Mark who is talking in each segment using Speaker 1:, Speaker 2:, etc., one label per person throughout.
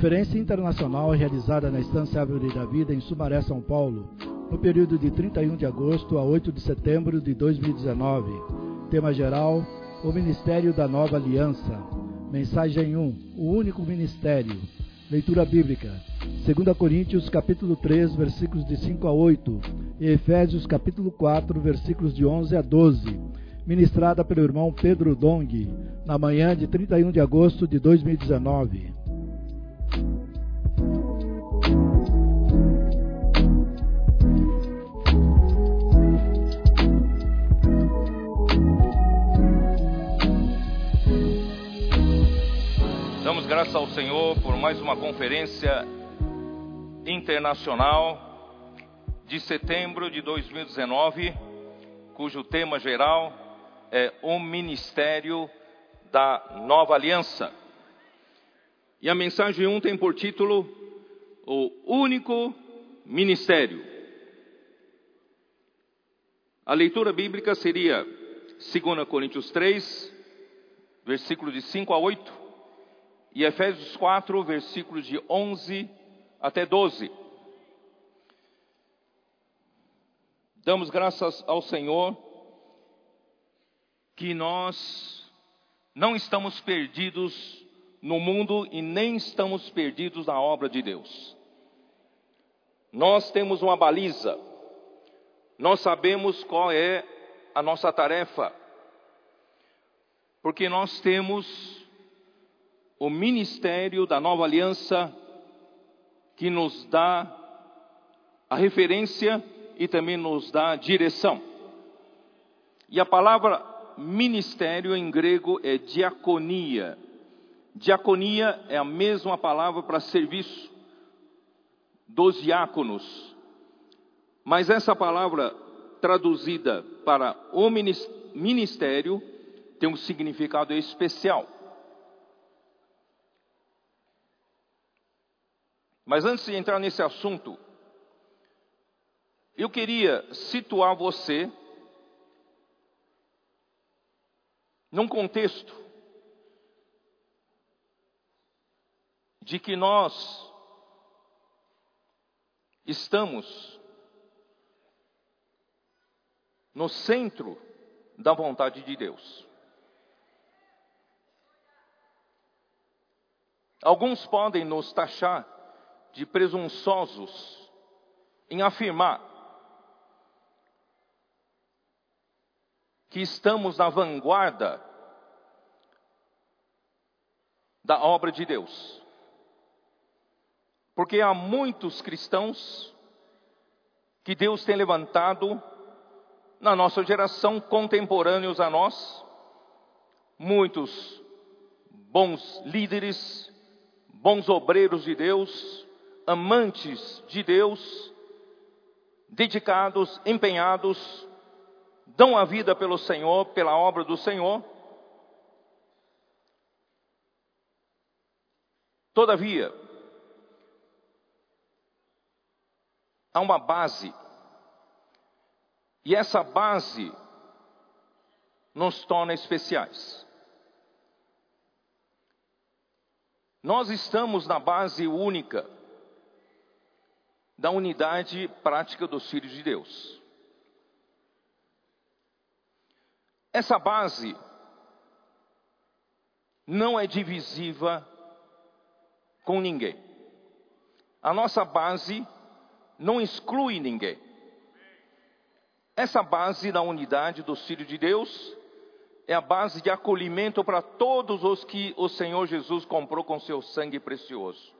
Speaker 1: Conferência internacional realizada na Estância Árvore da Vida em Sumaré, São Paulo, no período de 31 de agosto a 8 de setembro de 2019. Tema geral: O Ministério da Nova Aliança. Mensagem 1: O único ministério. Leitura bíblica: 2 Coríntios capítulo 3, versículos de 5 a 8 e Efésios capítulo 4, versículos de 11 a 12. Ministrada pelo irmão Pedro Dong, na manhã de 31 de agosto de 2019.
Speaker 2: Graças ao Senhor por mais uma conferência internacional de setembro de 2019, cujo tema geral é o Ministério da Nova Aliança. E a mensagem 1 tem por título O Único Ministério. A leitura bíblica seria 2 Coríntios 3, versículo de 5 a 8 e Efésios 4, versículos de 11 até 12. Damos graças ao Senhor que nós não estamos perdidos no mundo e nem estamos perdidos na obra de Deus. Nós temos uma baliza, nós sabemos qual é a nossa tarefa, porque nós temos o ministério da nova aliança que nos dá a referência e também nos dá a direção. E a palavra ministério em grego é diaconia. Diaconia é a mesma palavra para serviço dos diáconos. Mas essa palavra traduzida para o ministério tem um significado especial. Mas antes de entrar nesse assunto, eu queria situar você num contexto de que nós estamos no centro da vontade de Deus. Alguns podem nos taxar de presunçosos em afirmar que estamos na vanguarda da obra de Deus. Porque há muitos cristãos que Deus tem levantado na nossa geração, contemporâneos a nós, muitos bons líderes, bons obreiros de Deus, amantes de Deus, dedicados, empenhados, dão a vida pelo Senhor, pela obra do Senhor. Todavia, há uma base, e essa base nos torna especiais. Nós estamos na base única da unidade prática dos filhos de Deus. Essa base não é divisiva com ninguém. A nossa base não exclui ninguém. Essa base da unidade dos filhos de Deus é a base de acolhimento para todos os que o Senhor Jesus comprou com seu sangue precioso.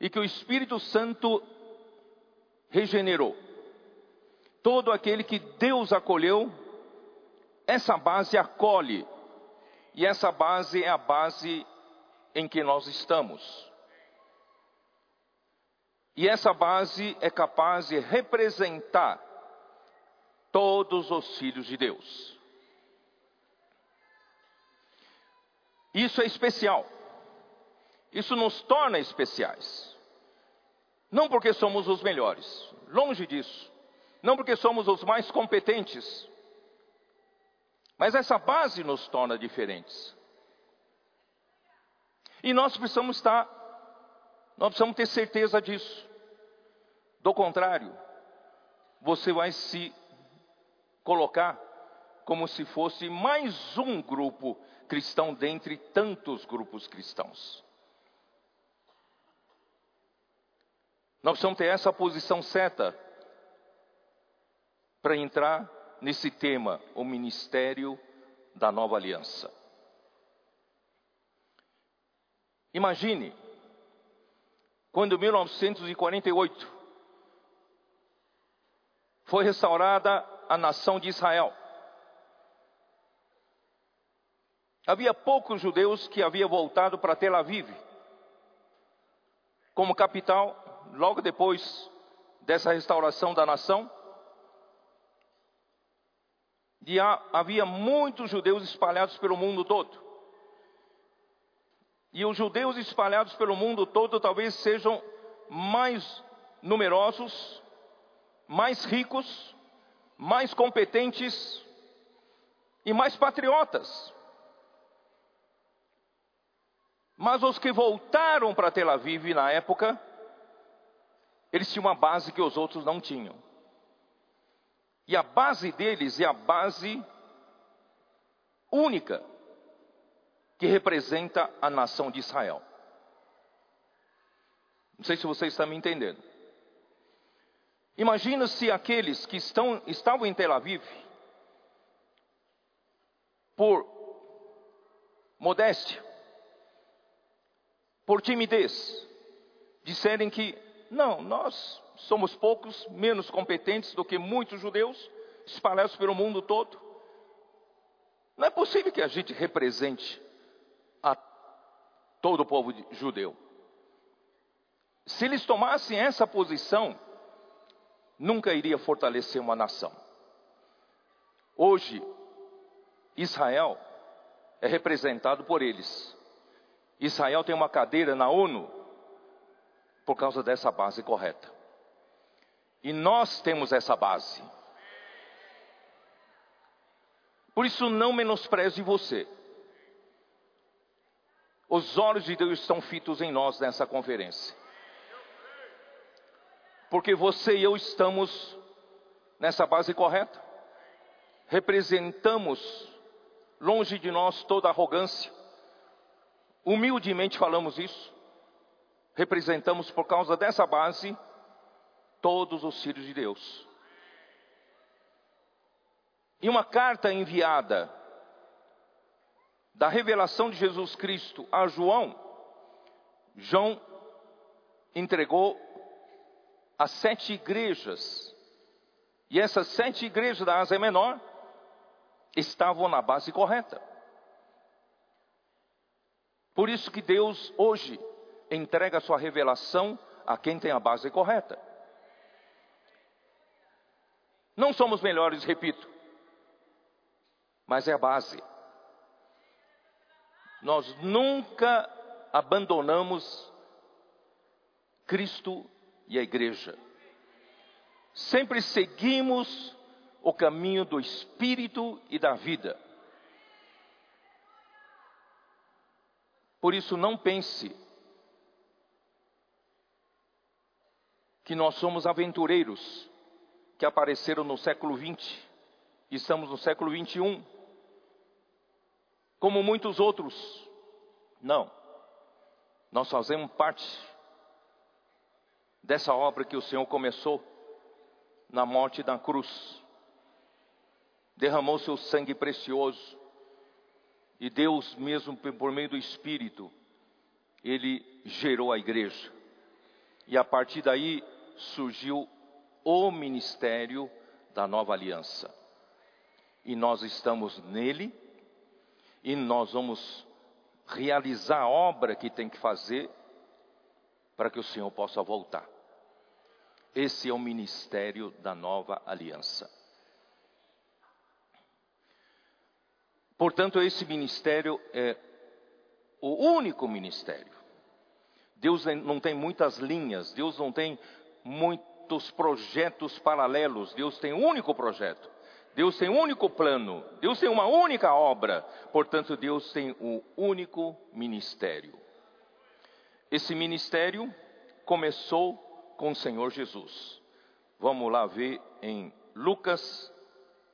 Speaker 2: E que o Espírito Santo regenerou. Todo aquele que Deus acolheu, essa base acolhe. E essa base é a base em que nós estamos. E essa base é capaz de representar todos os filhos de Deus. Isso é especial. Isso nos torna especiais. Não porque somos os melhores, longe disso. Não porque somos os mais competentes. Mas essa base nos torna diferentes. E nós precisamos estar Nós precisamos ter certeza disso. Do contrário, você vai se colocar como se fosse mais um grupo cristão dentre tantos grupos cristãos. Nós precisamos ter essa posição certa para entrar nesse tema, o ministério da nova aliança. Imagine, quando em 1948 foi restaurada a nação de Israel. Havia poucos judeus que haviam voltado para Tel Aviv como capital, logo depois dessa restauração da nação. E havia muitos judeus espalhados pelo mundo todo. E os judeus espalhados pelo mundo todo talvez sejam mais numerosos mais ricos, mais competentes e mais patriotas. Mas os que voltaram para Tel Aviv na época, eles tinham uma base que os outros não tinham. E a base deles é a base única que representa a nação de Israel. Não sei se você está me entendendo. Imagina se aqueles que estão, estavam em Tel Aviv, por modéstia, por timidez, disserem que não, nós somos poucos, menos competentes do que muitos judeus espalhados pelo mundo todo. Não é possível que a gente represente a todo o povo judeu. Se eles tomassem essa posição, nunca iria fortalecer uma nação. Hoje, Israel é representado por eles. Israel tem uma cadeira na ONU por causa dessa base correta. E nós temos essa base. Por isso, não menospreze você. Os olhos de Deus estão fitos em nós nessa conferência porque você e eu estamos nessa base correta. Representamos longe de nós toda arrogância. Humildemente falamos isso. Representamos por causa dessa base todos os filhos de Deus. E uma carta enviada da revelação de Jesus Cristo a João, João entregou as sete igrejas. E essas sete igrejas da Ásia Menor estavam na base correta. Por isso que Deus hoje entrega sua revelação a quem tem a base correta. Não somos melhores, repito, mas é a base. Nós nunca abandonamos Cristo e a igreja. Sempre seguimos o caminho do espírito e da vida. Por isso, não pense que nós somos aventureiros que apareceram no século 20 e estamos no século 21, como muitos outros. Não, nós fazemos parte dessa obra que o Senhor começou na morte da cruz. Derramou seu sangue precioso e Deus, mesmo por meio do Espírito, ele gerou a igreja. E a partir daí surgiu o ministério da nova aliança. E nós estamos nele, e nós vamos realizar a obra que tem que fazer para que o Senhor possa voltar. Esse é o ministério da nova aliança. Portanto, esse ministério é o único ministério. Deus não tem muitas linhas, Deus não tem muitos projetos paralelos, Deus tem um único projeto. Deus tem um único plano, Deus tem uma única obra, portanto, Deus tem um único ministério. Esse ministério começou com o Senhor Jesus. Vamos lá ver em Lucas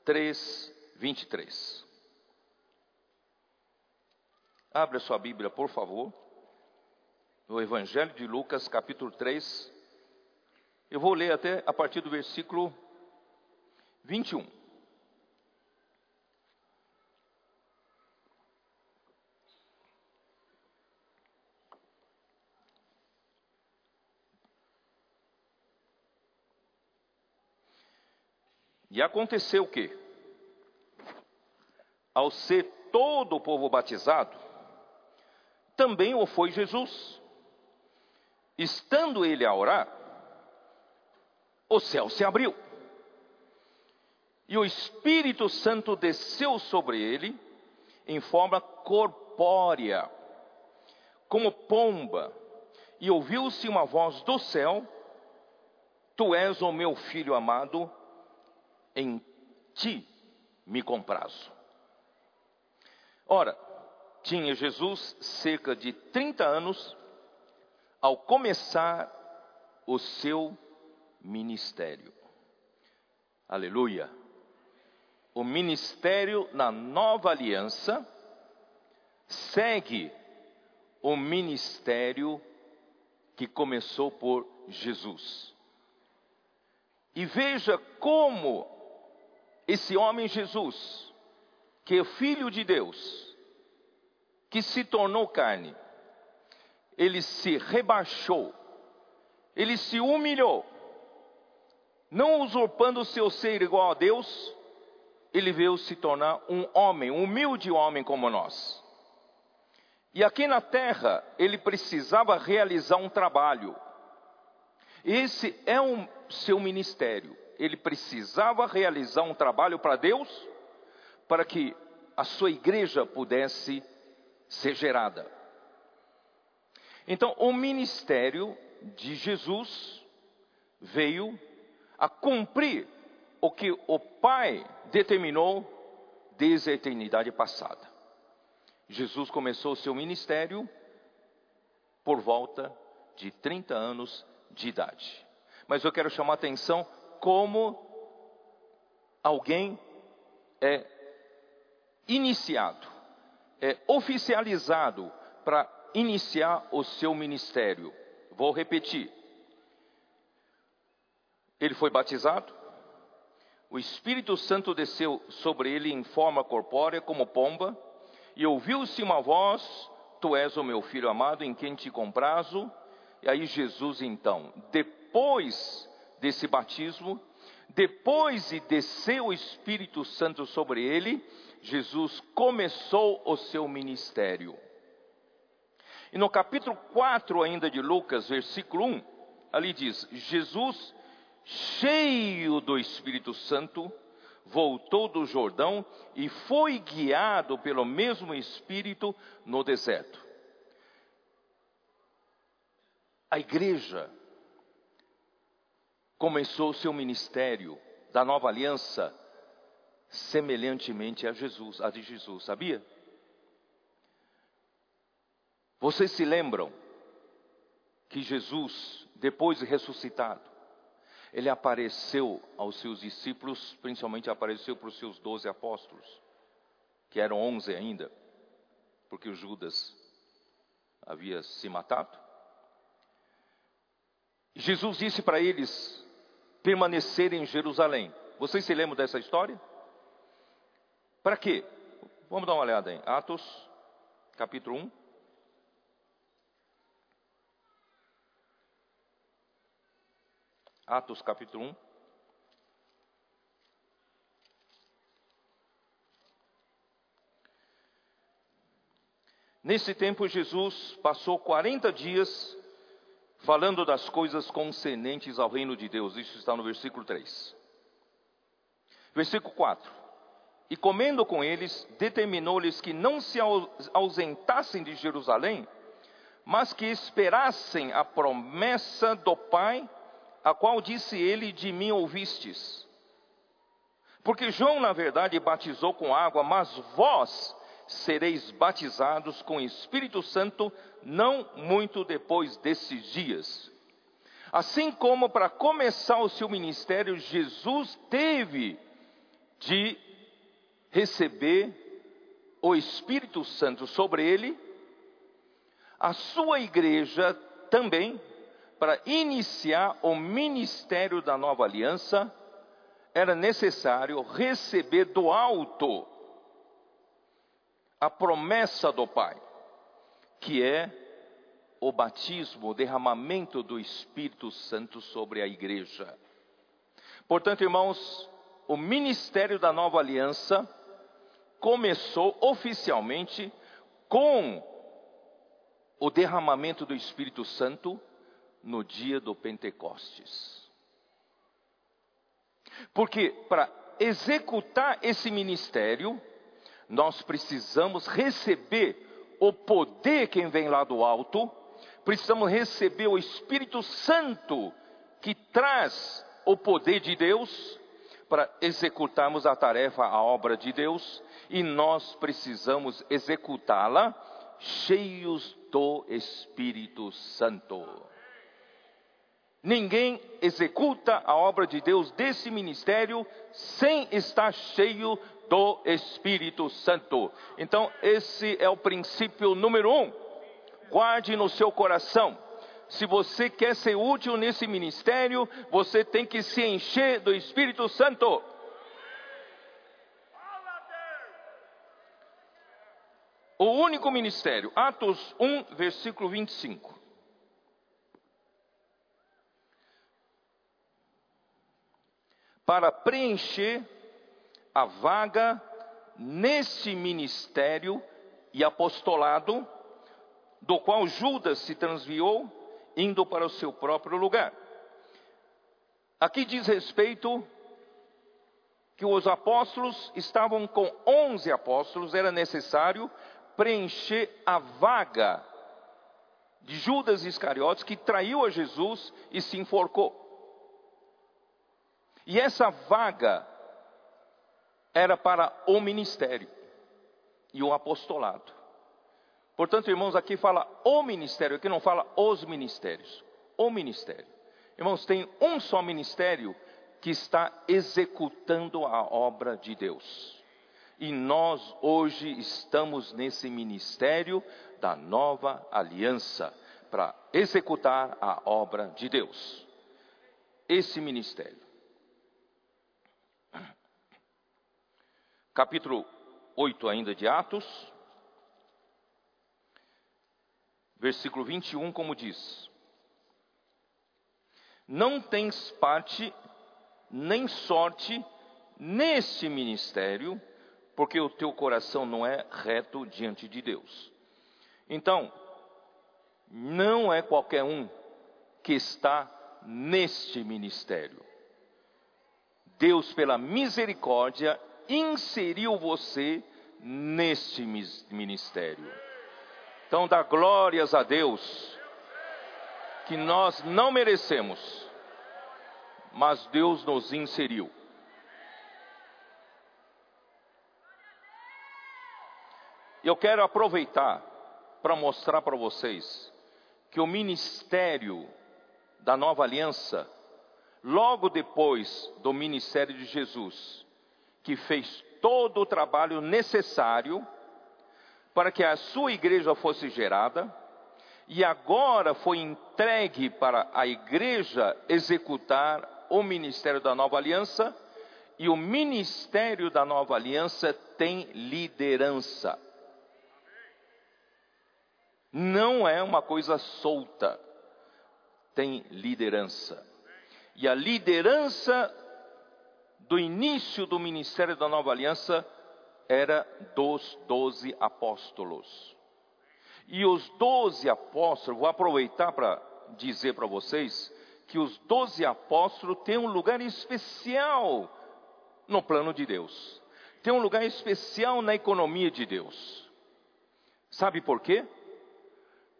Speaker 2: 3, 23. Abra sua Bíblia, por favor. No Evangelho de Lucas, capítulo 3. Eu vou ler até a partir do versículo 21. E aconteceu o que, ao ser todo o povo batizado, também o foi Jesus. Estando ele a orar, o céu se abriu. E o Espírito Santo desceu sobre ele em forma corpórea, como pomba, e ouviu-se uma voz do céu: Tu és o meu filho amado, em ti me comprazo. Ora, tinha Jesus cerca de 30 anos ao começar o seu ministério. Aleluia. O ministério na nova aliança segue o ministério que começou por Jesus. E veja como esse homem Jesus, que é filho de Deus, que se tornou carne, ele se rebaixou, ele se humilhou, não usurpando o seu ser igual a Deus, ele veio se tornar um homem, um humilde homem como nós. E aqui na terra, ele precisava realizar um trabalho. Esse é o um, seu ministério ele precisava realizar um trabalho para Deus, para que a sua igreja pudesse ser gerada. Então, o ministério de Jesus veio a cumprir o que o Pai determinou desde a eternidade passada. Jesus começou o seu ministério por volta de 30 anos de idade. Mas eu quero chamar a atenção como alguém é iniciado, é oficializado para iniciar o seu ministério. Vou repetir. Ele foi batizado, o Espírito Santo desceu sobre ele em forma corpórea, como pomba, e ouviu-se uma voz: Tu és o meu filho amado, em quem te comprazo. E aí, Jesus, então, depois desse batismo, depois de descer o Espírito Santo sobre ele, Jesus começou o seu ministério. E no capítulo 4 ainda de Lucas, versículo 1, ali diz: Jesus, cheio do Espírito Santo, voltou do Jordão e foi guiado pelo mesmo Espírito no deserto. A igreja começou o seu ministério da nova aliança semelhantemente a Jesus, a de Jesus, sabia? Vocês se lembram que Jesus, depois de ressuscitado, ele apareceu aos seus discípulos, principalmente apareceu para os seus doze apóstolos, que eram onze ainda, porque o Judas havia se matado. Jesus disse para eles: permanecer em Jerusalém. Vocês se lembram dessa história? Para quê? Vamos dar uma olhada em Atos, capítulo 1. Atos, capítulo 1. Nesse tempo, Jesus passou 40 dias falando das coisas concernentes ao reino de Deus. Isso está no versículo 3. Versículo 4. E comendo com eles, determinou-lhes que não se ausentassem de Jerusalém, mas que esperassem a promessa do Pai, a qual disse ele: De mim ouvistes. Porque João, na verdade, batizou com água, mas vós sereis batizados com o Espírito Santo não muito depois desses dias. Assim como para começar o seu ministério, Jesus teve de receber o Espírito Santo sobre ele, a sua igreja também, para iniciar o ministério da nova aliança, era necessário receber do alto a promessa do Pai, que é o batismo, o derramamento do Espírito Santo sobre a igreja. Portanto, irmãos, o ministério da nova aliança começou oficialmente com o derramamento do Espírito Santo no dia do Pentecostes. Porque para executar esse ministério, nós precisamos receber o poder que vem lá do alto, precisamos receber o Espírito Santo que traz o poder de Deus para executarmos a tarefa, a obra de Deus, e nós precisamos executá-la cheios do Espírito Santo. Ninguém executa a obra de Deus desse ministério sem estar cheio do Espírito Santo. Então, esse é o princípio número um. Guarde no seu coração. Se você quer ser útil nesse ministério, você tem que se encher do Espírito Santo. O único ministério, Atos 1, versículo 25. Para preencher a vaga nesse ministério e apostolado, do qual Judas se transviou, indo para o seu próprio lugar. Aqui diz respeito que os apóstolos estavam com 11 apóstolos, era necessário preencher a vaga de Judas Iscariotes, que traiu a Jesus e se enforcou. E essa vaga era para o ministério e o apostolado. Portanto, irmãos, aqui fala o ministério, aqui não fala os ministérios. O ministério. Irmãos, tem um só ministério que está executando a obra de Deus. E nós hoje estamos nesse ministério da nova aliança para executar a obra de Deus. Esse ministério. Capítulo 8 ainda de Atos, versículo 21, como diz: Não tens parte nem sorte neste ministério, porque o teu coração não é reto diante de Deus. Então, não é qualquer um que está neste ministério. Deus, pela misericórdia, inseriu você neste ministério. Então, dá glórias a Deus, que nós não merecemos, mas Deus nos inseriu. Eu quero aproveitar para mostrar para vocês que o ministério da nova aliança, logo depois do ministério de Jesus, que fez todo o trabalho necessário para que a sua igreja fosse gerada, e agora foi entregue para a igreja executar o ministério da nova aliança, e o ministério da nova aliança tem liderança não é uma coisa solta, tem liderança. E a liderança do início do ministério da nova aliança era dos doze apóstolos. E os doze apóstolos, vou aproveitar para dizer para vocês que os doze apóstolos têm um lugar especial no plano de Deus, tem um lugar especial na economia de Deus. Sabe por quê?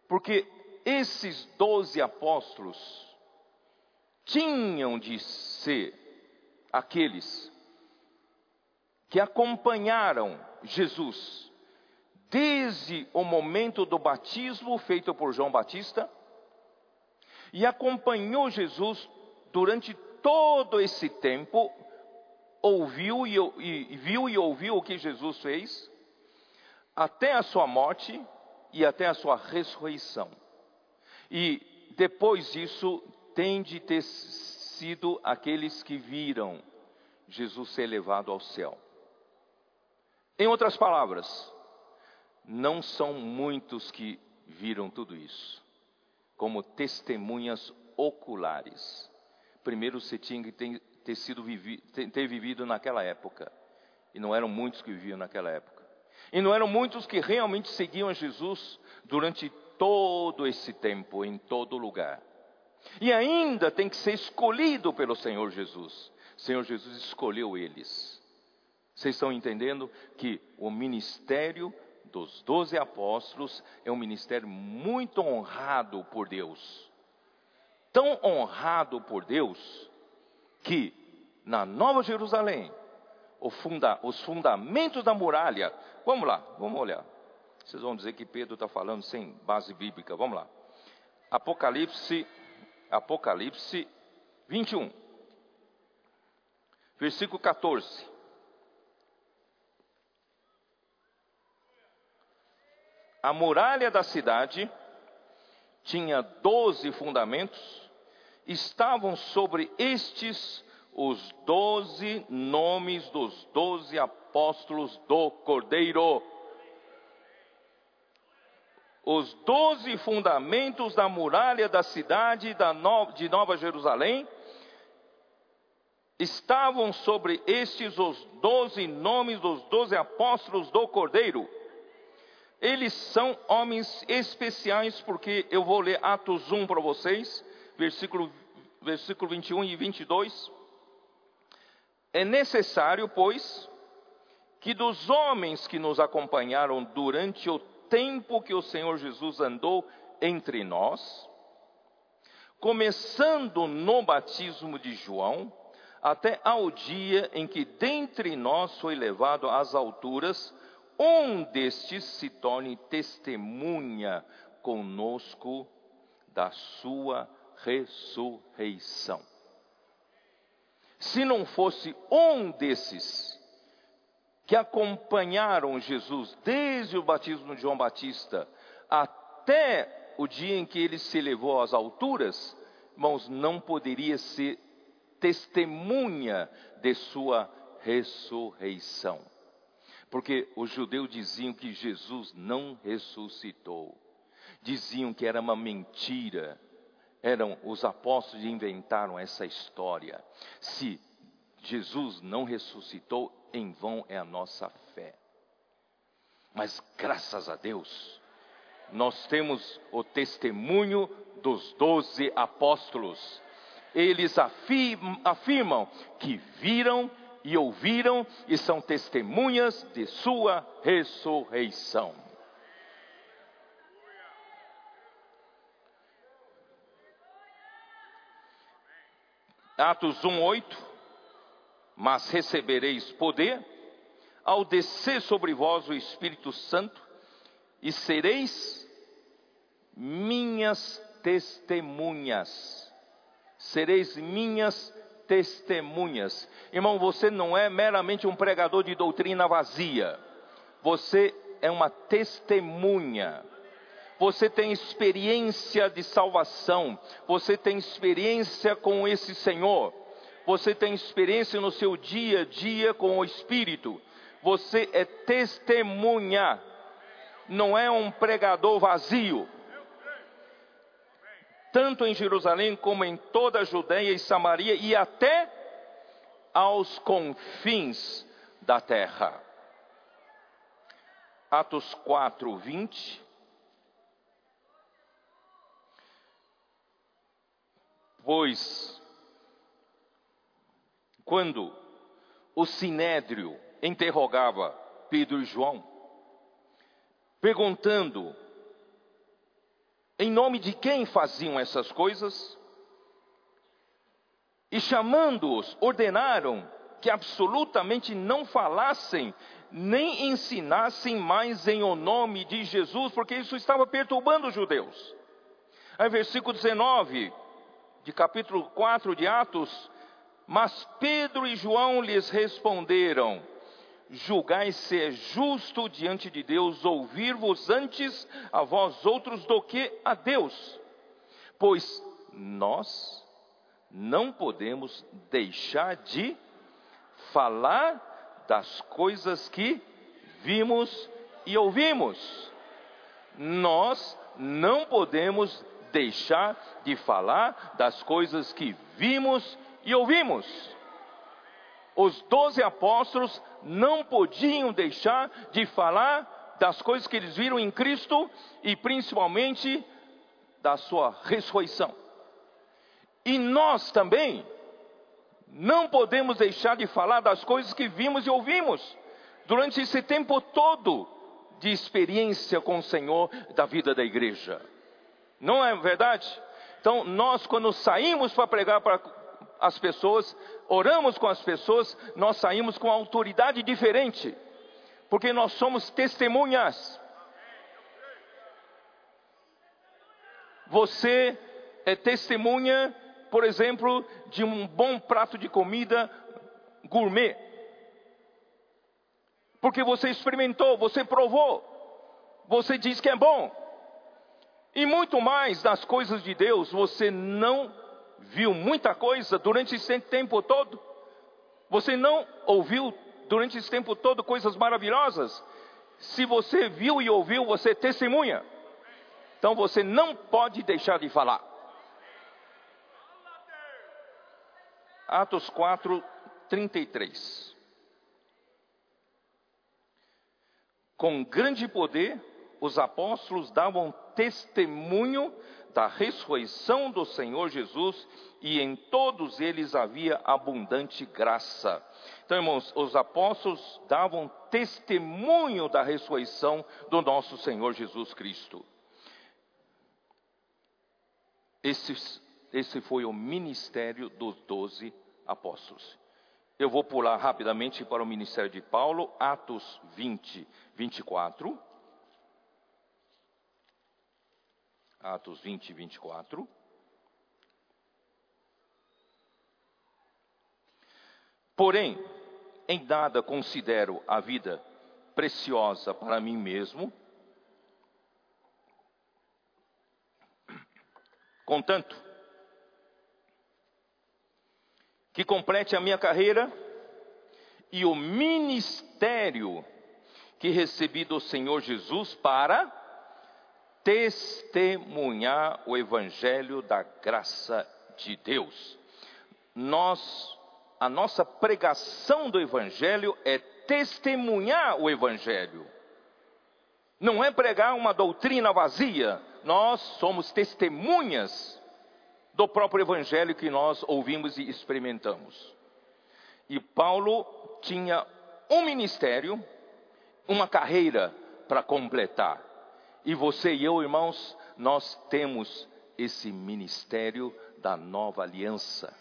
Speaker 2: Porque esses doze apóstolos tinham de ser aqueles que acompanharam Jesus desde o momento do batismo feito por João Batista e acompanhou Jesus durante todo esse tempo, ouviu e, e, viu e ouviu o que Jesus fez, até a sua morte e até a sua ressurreição. E depois disso, tem de ter sido aqueles que viram Jesus ser levado ao céu. Em outras palavras, não são muitos que viram tudo isso, como testemunhas oculares. Primeiro você tinha que ter, sido ter, ter vivido naquela época, e não eram muitos que viviam naquela época. E não eram muitos que realmente seguiam a Jesus durante todo esse tempo, em todo lugar. E ainda tem que ser escolhido pelo Senhor Jesus. O Senhor Jesus escolheu eles. Vocês estão entendendo que o ministério dos doze apóstolos é um ministério muito honrado por Deus. Tão honrado por Deus que na Nova Jerusalém, funda, os fundamentos da muralha, vamos lá, vamos olhar. Vocês vão dizer que Pedro está falando sem base bíblica, vamos lá. Apocalipse, Apocalipse 21, versículo 14. A muralha da cidade tinha doze fundamentos, estavam sobre estes os doze nomes dos doze apóstolos do Cordeiro. Os doze fundamentos da muralha da cidade de Nova Jerusalém estavam sobre estes os doze nomes dos doze apóstolos do Cordeiro. Eles são homens especiais, porque eu vou ler Atos 1 para vocês, versículo, versículo 21 e 22. É necessário, pois, que dos homens que nos acompanharam durante o tempo que o Senhor Jesus andou entre nós, começando no batismo de João, até ao dia em que dentre nós foi levado às alturas um destes se torne testemunha conosco da sua ressurreição. Se não fosse um desses que acompanharam Jesus desde o batismo de João Batista até o dia em que ele se levou às alturas, irmãos, não poderia ser testemunha de sua ressurreição. Porque os judeus diziam que Jesus não ressuscitou. Diziam que era uma mentira. Eram os apóstolos que inventaram essa história. Se Jesus não ressuscitou, em vão é a nossa fé. Mas graças a Deus, nós temos o testemunho dos doze apóstolos. Eles afirmam que viram e ouviram e são testemunhas de sua ressurreição. Atos 1:8 Mas recebereis poder ao descer sobre vós o Espírito Santo e sereis minhas testemunhas. Sereis minhas testemunhas. Irmão, você não é meramente um pregador de doutrina vazia. Você é uma testemunha. Você tem experiência de salvação. Você tem experiência com esse Senhor. Você tem experiência no seu dia a dia com o Espírito. Você é testemunha. Não é um pregador vazio tanto em Jerusalém como em toda a Judéia e Samaria e até aos confins da terra. Atos 4, 20. Pois, quando o sinédrio interrogava Pedro e João, perguntando em nome de quem faziam essas coisas? E chamando-os, ordenaram que absolutamente não falassem, nem ensinassem mais em o nome de Jesus, porque isso estava perturbando os judeus. Aí, versículo 19: de capítulo 4 de Atos, mas Pedro e João lhes responderam: Julgai se é justo diante de Deus ouvir-vos antes a vós outros do que a Deus, pois nós não podemos deixar de falar das coisas que vimos e ouvimos. Nós não podemos deixar de falar das coisas que vimos e ouvimos. Os doze apóstolos não podiam deixar de falar das coisas que eles viram em Cristo e principalmente da sua ressurreição. E nós também não podemos deixar de falar das coisas que vimos e ouvimos durante esse tempo todo de experiência com o Senhor da vida da igreja. Não é verdade? Então, nós, quando saímos para pregar para as pessoas, oramos com as pessoas, nós saímos com autoridade diferente, porque nós somos testemunhas. Você é testemunha, por exemplo, de um bom prato de comida gourmet. Porque você experimentou, você provou, você diz que é bom. E muito mais das coisas de Deus, você não viu muita coisa durante esse tempo todo? Você não ouviu durante esse tempo todo coisas maravilhosas? Se você viu e ouviu, você testemunha. Então você não pode deixar de falar. Atos 4, 33. Com grande poder, os apóstolos davam testemunho da ressurreição do Senhor Jesus e em todos eles havia abundante graça. Então, irmãos, os apóstolos davam testemunho da ressurreição do nosso Senhor Jesus Cristo. Esse, esse foi o ministério dos doze apóstolos. Eu vou pular rapidamente para o ministério de Paulo, Atos 20, 24. Atos 20 e 24. Porém, em nada considero a vida preciosa para mim mesmo, contanto que complete a minha carreira e o ministério que recebi do Senhor Jesus para testemunhar o evangelho da graça de Deus. Nós, a nossa pregação do evangelho é testemunhar o evangelho. Não é pregar uma doutrina vazia, nós somos testemunhas do próprio evangelho que nós ouvimos e experimentamos. E Paulo tinha um ministério, uma carreira para completar. E você e eu, irmãos, nós temos esse ministério da nova aliança.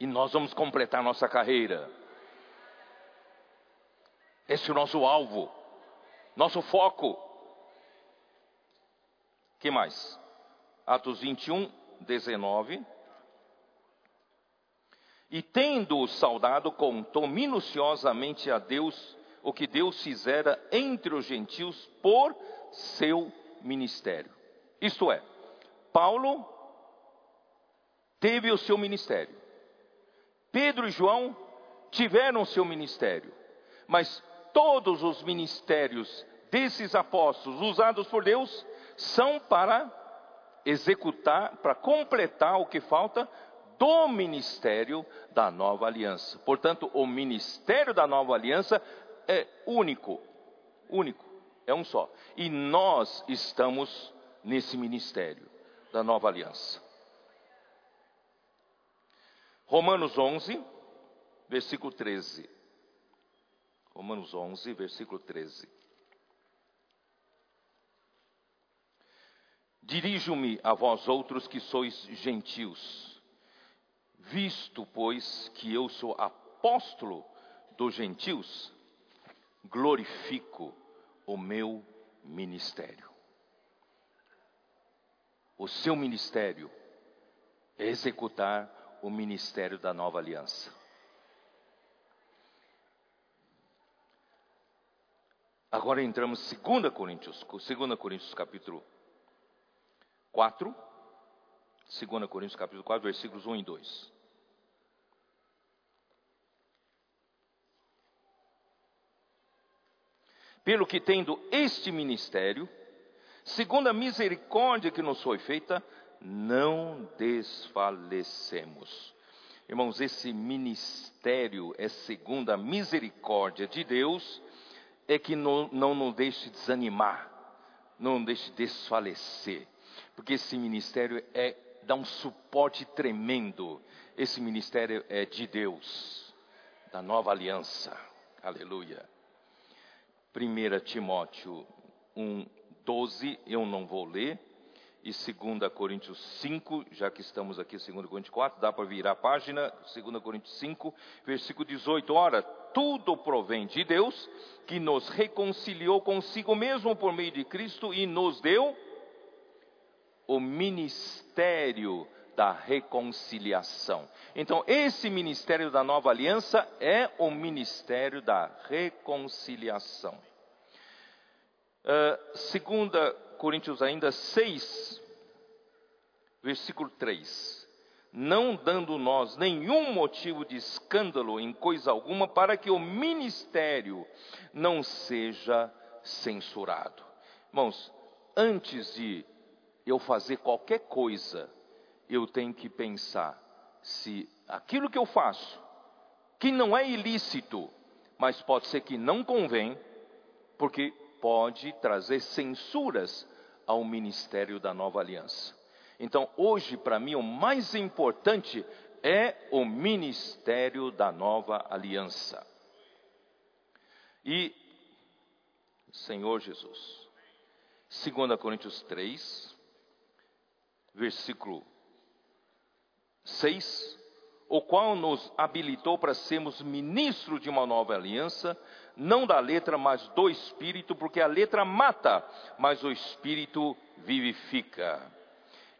Speaker 2: E nós vamos completar nossa carreira. Esse é o nosso alvo, nosso foco. que mais? Atos 21, 19. E tendo-o saudado, contou minuciosamente a Deus o que Deus fizera entre os gentios por seu ministério. Isto é, Paulo teve o seu ministério. Pedro e João tiveram o seu ministério. Mas todos os ministérios desses apóstolos usados por Deus são para executar, para completar o que falta do ministério da nova aliança. Portanto, o ministério da nova aliança é único, único é um só. E nós estamos nesse ministério da nova aliança. Romanos 11, versículo 13. Romanos 11, versículo 13. Dirijo-me a vós outros que sois gentios, visto, pois, que eu sou apóstolo dos gentios, glorifico o meu ministério. O seu ministério executar o ministério da nova aliança. Agora entramos em 2 Coríntios, 2 Coríntios capítulo 4, 2 Coríntios capítulo 4, versículos 1 e 2. Pelo que tendo este ministério, segundo a misericórdia que nos foi feita, não desfalecemos. Irmãos, esse ministério é segundo a misericórdia de Deus, é que não, não nos deixe desanimar, não nos deixe desfalecer, porque esse ministério é dá um suporte tremendo. Esse ministério é de Deus, da nova aliança. Aleluia. 1 Timóteo 1, 12, eu não vou ler. E 2 Coríntios 5, já que estamos aqui, 2 Coríntios 4, dá para virar a página. 2 Coríntios 5, versículo 18. Ora, tudo provém de Deus, que nos reconciliou consigo mesmo por meio de Cristo e nos deu o ministério da reconciliação. Então, esse ministério da nova aliança é o ministério da reconciliação. Uh, segunda Coríntios ainda 6, versículo 3. Não dando nós nenhum motivo de escândalo em coisa alguma, para que o ministério não seja censurado. Irmãos, antes de eu fazer qualquer coisa, eu tenho que pensar se aquilo que eu faço, que não é ilícito, mas pode ser que não convém, porque pode trazer censuras ao ministério da nova aliança. Então, hoje, para mim, o mais importante é o ministério da nova aliança. E, Senhor Jesus, 2 Coríntios 3, versículo 6, o qual nos habilitou para sermos ministros de uma nova aliança, não da letra, mas do espírito, porque a letra mata, mas o espírito vivifica.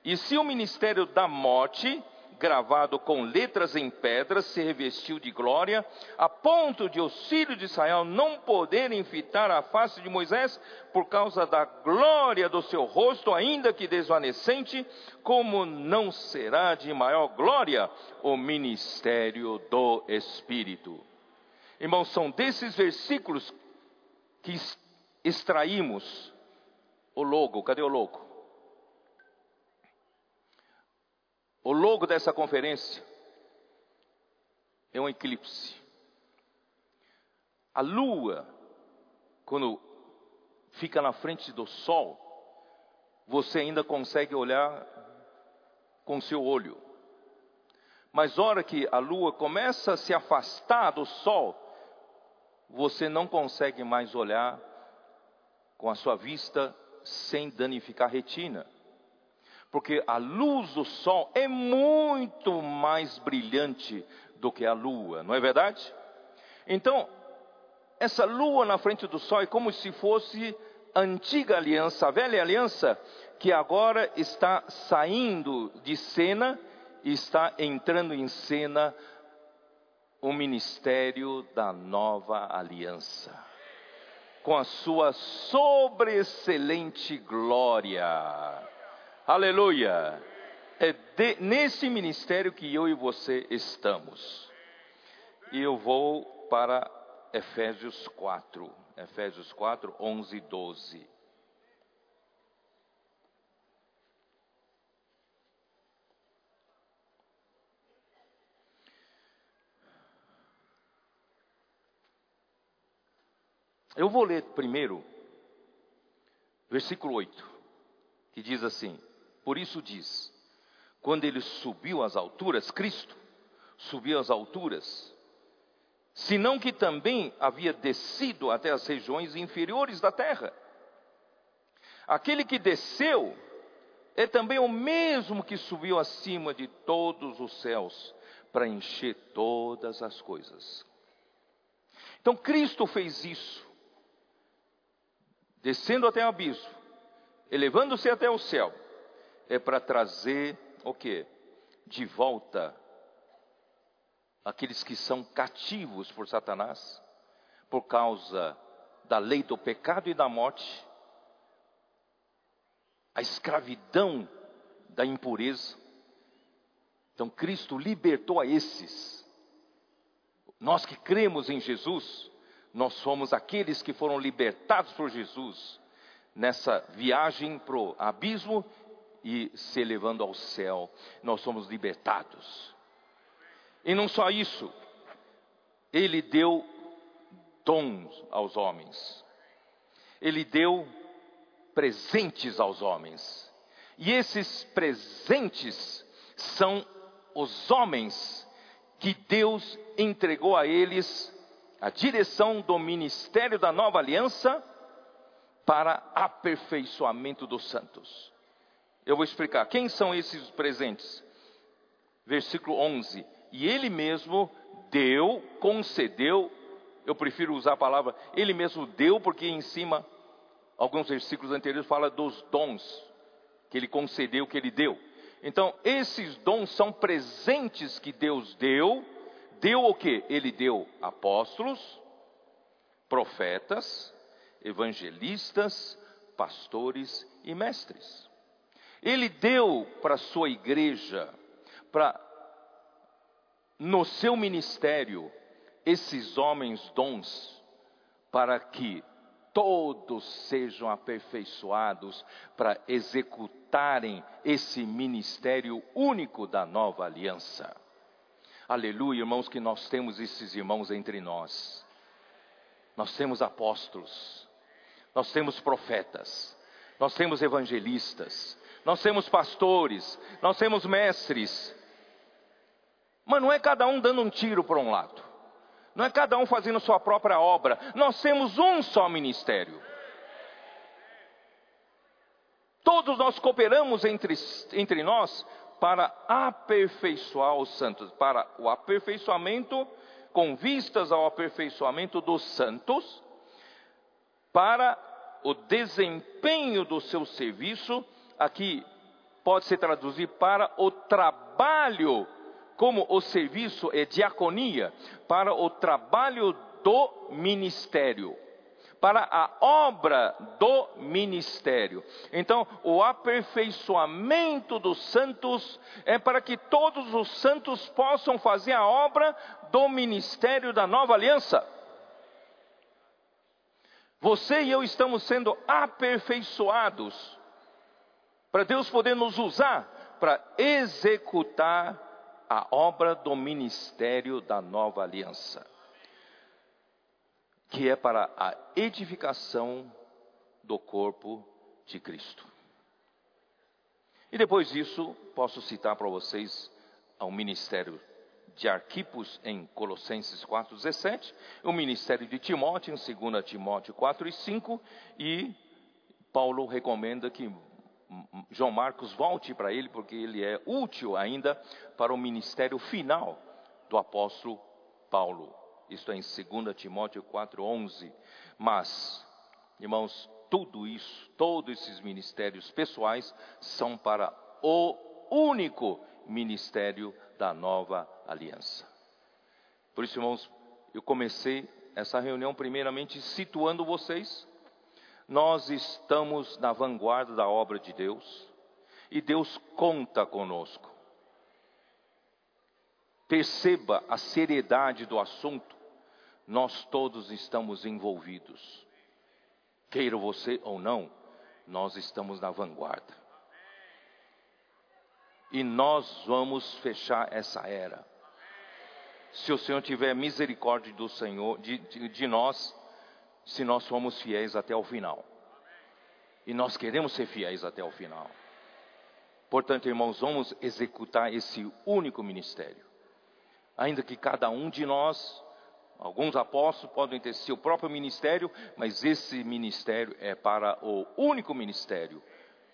Speaker 2: E se o ministério da morte gravado com letras em pedras, se revestiu de glória, a ponto de os filhos de Israel não poderem fitar a face de Moisés por causa da glória do seu rosto, ainda que desvanecente, como não será de maior glória o ministério do Espírito. Irmãos, são desses versículos que extraímos o logo, cadê o logo? O logo dessa conferência é um eclipse. A lua, quando fica na frente do sol, você ainda consegue olhar com seu olho. Mas hora que a lua começa a se afastar do sol, você não consegue mais olhar com a sua vista sem danificar a retina porque a luz do sol é muito mais brilhante do que a lua, não é verdade? Então, essa lua na frente do sol é como se fosse a antiga aliança, a velha aliança, que agora está saindo de cena e está entrando em cena o ministério da nova aliança, com a sua sobreexcelente glória. Aleluia! É de, nesse ministério que eu e você estamos. E eu vou para Efésios 4. Efésios 4, 11 e 12. Eu vou ler primeiro, versículo 8, que diz assim: por isso diz: quando ele subiu às alturas, Cristo subiu às alturas, senão que também havia descido até as regiões inferiores da terra. Aquele que desceu é também o mesmo que subiu acima de todos os céus para encher todas as coisas. Então Cristo fez isso, descendo até o abismo, elevando-se até o céu, é para trazer o que? de volta aqueles que são cativos por Satanás, por causa da lei do pecado e da morte, a escravidão da impureza. Então Cristo libertou a esses. Nós que cremos em Jesus, nós somos aqueles que foram libertados por Jesus nessa viagem para o abismo e se elevando ao céu. Nós somos libertados. E não só isso, Ele deu dons aos homens. Ele deu presentes aos homens. E esses presentes são os homens que Deus entregou a eles a direção do ministério da nova aliança para aperfeiçoamento dos santos. Eu vou explicar quem são esses presentes. Versículo 11: E ele mesmo deu, concedeu, eu prefiro usar a palavra, ele mesmo deu, porque em cima, alguns versículos anteriores fala dos dons que ele concedeu, que ele deu. Então, esses dons são presentes que Deus deu. Deu o que? Ele deu apóstolos, profetas, evangelistas, pastores e mestres. Ele deu para a sua igreja, para no seu ministério, esses homens dons, para que todos sejam aperfeiçoados para executarem esse ministério único da nova aliança. Aleluia, irmãos, que nós temos esses irmãos entre nós. Nós temos apóstolos, nós temos profetas, nós temos evangelistas, nós temos pastores, nós temos mestres. Mas não é cada um dando um tiro para um lado. Não é cada um fazendo sua própria obra. Nós temos um só ministério. Todos nós cooperamos entre, entre nós para aperfeiçoar os santos, para o aperfeiçoamento, com vistas ao aperfeiçoamento dos santos, para o desempenho do seu serviço, aqui pode se traduzir para o trabalho como o serviço é diaconia, para o trabalho do ministério, para a obra do ministério. Então, o aperfeiçoamento dos santos é para que todos os santos possam fazer a obra do ministério da nova aliança. Você e eu estamos sendo aperfeiçoados para Deus poder nos usar para executar a obra do ministério da nova aliança, que é para a edificação do corpo de Cristo. E depois disso, posso citar para vocês ao ministério de Arquipos em Colossenses 4,17, o ministério de Timóteo em 2 Timóteo 4 e 5, e Paulo recomenda que João Marcos volte para ele, porque ele é útil ainda para o ministério final do apóstolo Paulo. Isto é em 2 Timóteo 4,11. Mas, irmãos, tudo isso, todos esses ministérios pessoais são para o único ministério da nova aliança. Por isso, irmãos, eu comecei essa reunião primeiramente situando vocês nós estamos na vanguarda da obra de Deus e Deus conta conosco. Perceba a seriedade do assunto, nós todos estamos envolvidos. Queira você ou não, nós estamos na vanguarda. E nós vamos fechar essa era. Se o Senhor tiver misericórdia do Senhor, de, de, de nós, se nós somos fiéis até o final. E nós queremos ser fiéis até o final. Portanto, irmãos, vamos executar esse único ministério. Ainda que cada um de nós, alguns apóstolos podem ter seu próprio ministério, mas esse ministério é para o único ministério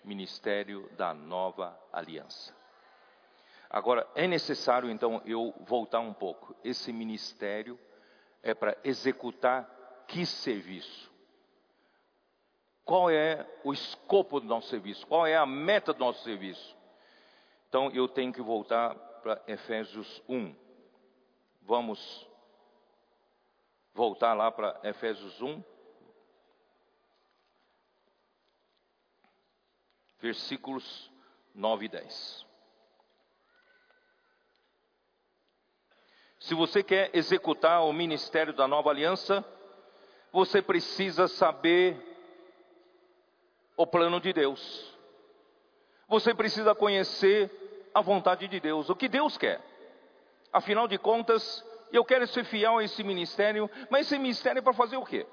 Speaker 2: ministério da nova aliança. Agora, é necessário então eu voltar um pouco. Esse ministério é para executar que serviço? Qual é o escopo do nosso serviço? Qual é a meta do nosso serviço? Então eu tenho que voltar para Efésios 1. Vamos voltar lá para Efésios 1. Versículos 9 e 10. Se você quer executar o ministério da nova aliança, você precisa saber o plano de Deus. Você precisa conhecer a vontade de Deus, o que Deus quer. Afinal de contas, eu quero ser fiel a esse ministério, mas esse ministério é para fazer o quê?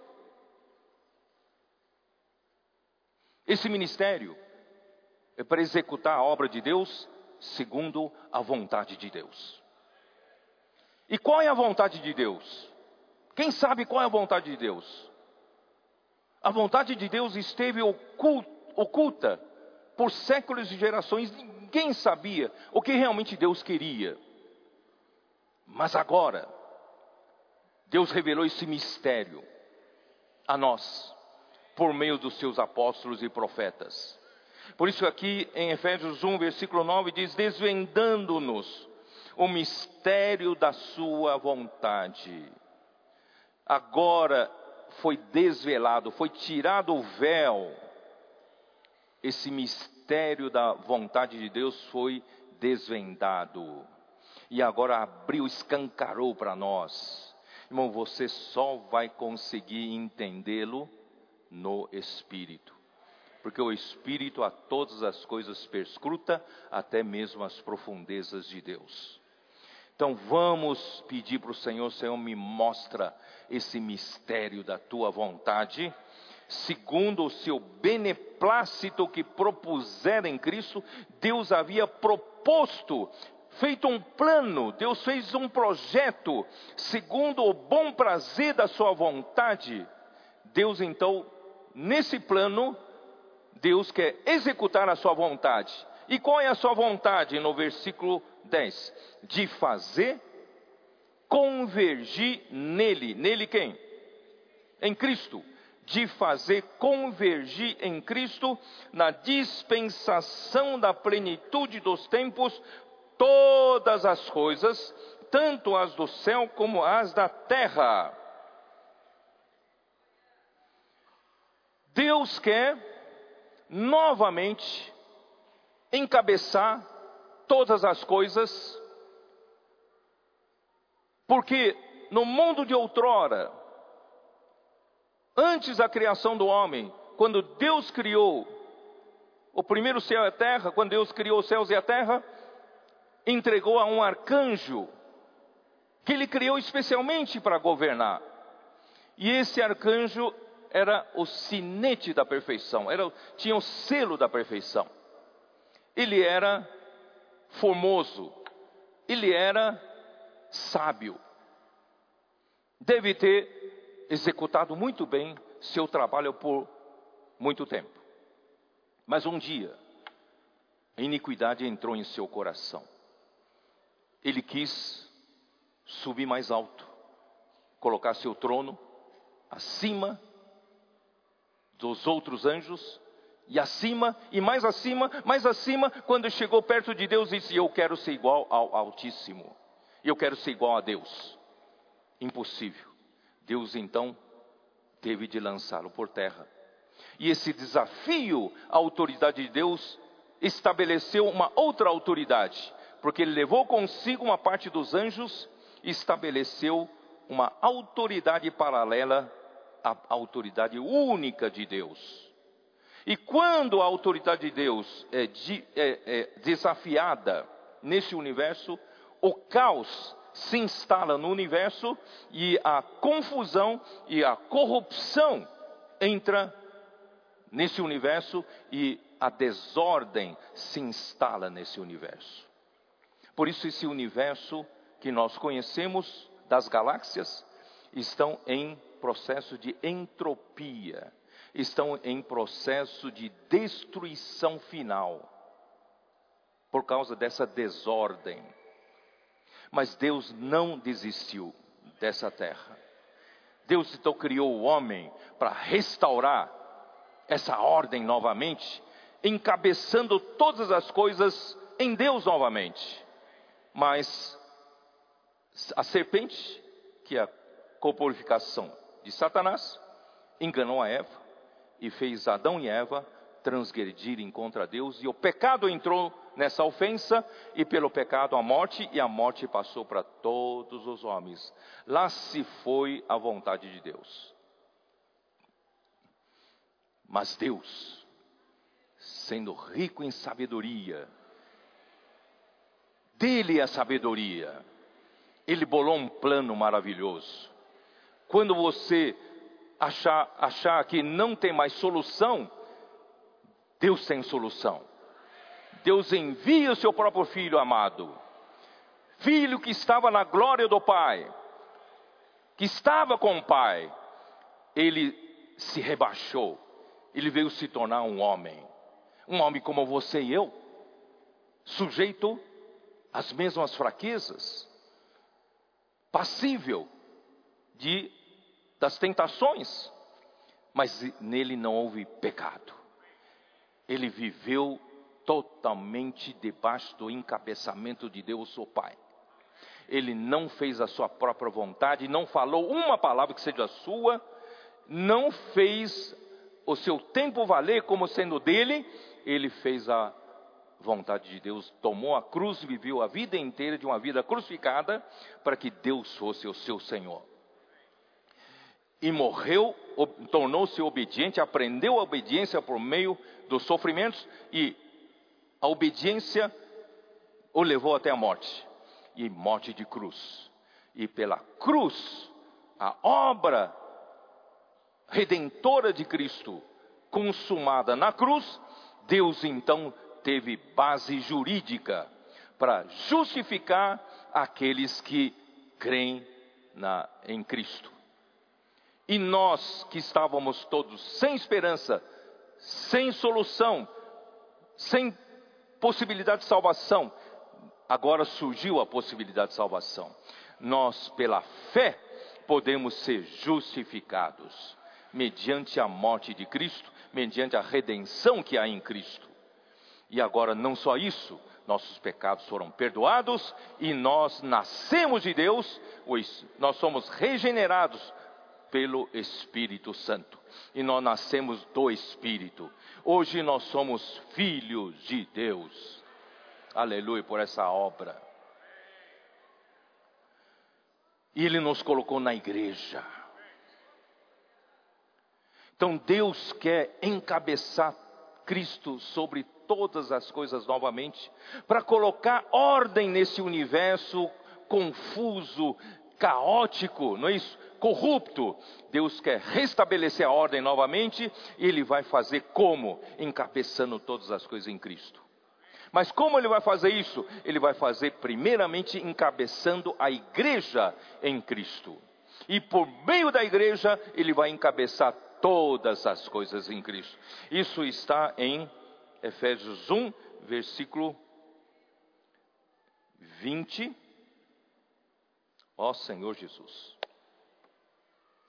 Speaker 2: Esse ministério é para executar a obra de Deus segundo a vontade de Deus. E qual é a vontade de Deus? Quem sabe qual é a vontade de Deus? A vontade de Deus esteve oculta por séculos e gerações, ninguém sabia o que realmente Deus queria. Mas agora, Deus revelou esse mistério a nós, por meio dos seus apóstolos e profetas. Por isso, aqui em Efésios 1, versículo 9, diz: Desvendando-nos o mistério da Sua vontade. Agora foi desvelado, foi tirado o véu. Esse mistério da vontade de Deus foi desvendado. E agora abriu, escancarou para nós. Irmão, você só vai conseguir entendê-lo no Espírito. Porque o Espírito a todas as coisas perscruta, até mesmo as profundezas de Deus. Então vamos pedir para o Senhor, Senhor, me mostra esse mistério da tua vontade, segundo o seu beneplácito que propuser em Cristo, Deus havia proposto, feito um plano, Deus fez um projeto, segundo o bom prazer da sua vontade. Deus então, nesse plano, Deus quer executar a sua vontade. E qual é a sua vontade? No versículo 10: de fazer convergir nele. Nele quem? Em Cristo. De fazer convergir em Cristo, na dispensação da plenitude dos tempos, todas as coisas, tanto as do céu como as da terra. Deus quer novamente encabeçar todas as coisas, porque no mundo de outrora, antes da criação do homem, quando Deus criou o primeiro céu e a terra, quando Deus criou os céus e a terra, entregou a um arcanjo que ele criou especialmente para governar. E esse arcanjo era o sinete da perfeição, era, tinha o selo da perfeição. Ele era formoso, ele era sábio. Deve ter executado muito bem seu trabalho por muito tempo. Mas um dia, a iniquidade entrou em seu coração. Ele quis subir mais alto, colocar seu trono acima dos outros anjos e acima, e mais acima, mais acima, quando chegou perto de Deus, disse: Eu quero ser igual ao Altíssimo, eu quero ser igual a Deus. Impossível. Deus então teve de lançá-lo por terra. E esse desafio à autoridade de Deus estabeleceu uma outra autoridade, porque ele levou consigo uma parte dos anjos e estabeleceu uma autoridade paralela à autoridade única de Deus. E quando a autoridade de Deus é, de, é, é desafiada nesse universo, o caos se instala no universo e a confusão e a corrupção entra nesse universo e a desordem se instala nesse universo. Por isso esse universo que nós conhecemos das galáxias estão em processo de entropia estão em processo de destruição final por causa dessa desordem. Mas Deus não desistiu dessa terra. Deus então criou o homem para restaurar essa ordem novamente, encabeçando todas as coisas em Deus novamente. Mas a serpente, que é a corporificação de Satanás, enganou a Eva e fez Adão e Eva transgredirem contra Deus, e o pecado entrou nessa ofensa, e pelo pecado a morte, e a morte passou para todos os homens. Lá se foi a vontade de Deus. Mas Deus, sendo rico em sabedoria, dele é a sabedoria, ele bolou um plano maravilhoso. Quando você achar, achar que não tem mais solução, Deus tem solução. Deus envia o seu próprio filho amado, filho que estava na glória do Pai, que estava com o Pai, ele se rebaixou, ele veio se tornar um homem, um homem como você e eu, sujeito às mesmas fraquezas, passível de das tentações, mas nele não houve pecado. Ele viveu totalmente debaixo do encabeçamento de Deus, o Pai. Ele não fez a sua própria vontade, não falou uma palavra que seja sua, não fez o seu tempo valer como sendo dele, ele fez a vontade de Deus, tomou a cruz, viveu a vida inteira de uma vida crucificada, para que Deus fosse o seu Senhor e morreu, tornou-se obediente, aprendeu a obediência por meio dos sofrimentos e a obediência o levou até a morte e morte de cruz. E pela cruz, a obra redentora de Cristo consumada na cruz, Deus então teve base jurídica para justificar aqueles que creem na, em Cristo. E nós que estávamos todos sem esperança, sem solução, sem possibilidade de salvação, agora surgiu a possibilidade de salvação. Nós, pela fé, podemos ser justificados, mediante a morte de Cristo, mediante a redenção que há em Cristo. E agora, não só isso, nossos pecados foram perdoados e nós nascemos de Deus, nós somos regenerados pelo Espírito Santo. E nós nascemos do Espírito. Hoje nós somos filhos de Deus. Aleluia por essa obra. E Ele nos colocou na igreja. Então Deus quer encabeçar Cristo sobre todas as coisas novamente, para colocar ordem nesse universo confuso, caótico, não é isso? Corrupto. Deus quer restabelecer a ordem novamente e Ele vai fazer como? Encabeçando todas as coisas em Cristo. Mas como Ele vai fazer isso? Ele vai fazer primeiramente encabeçando a igreja em Cristo. E por meio da igreja, Ele vai encabeçar todas as coisas em Cristo. Isso está em Efésios 1, versículo 20 Ó Senhor Jesus.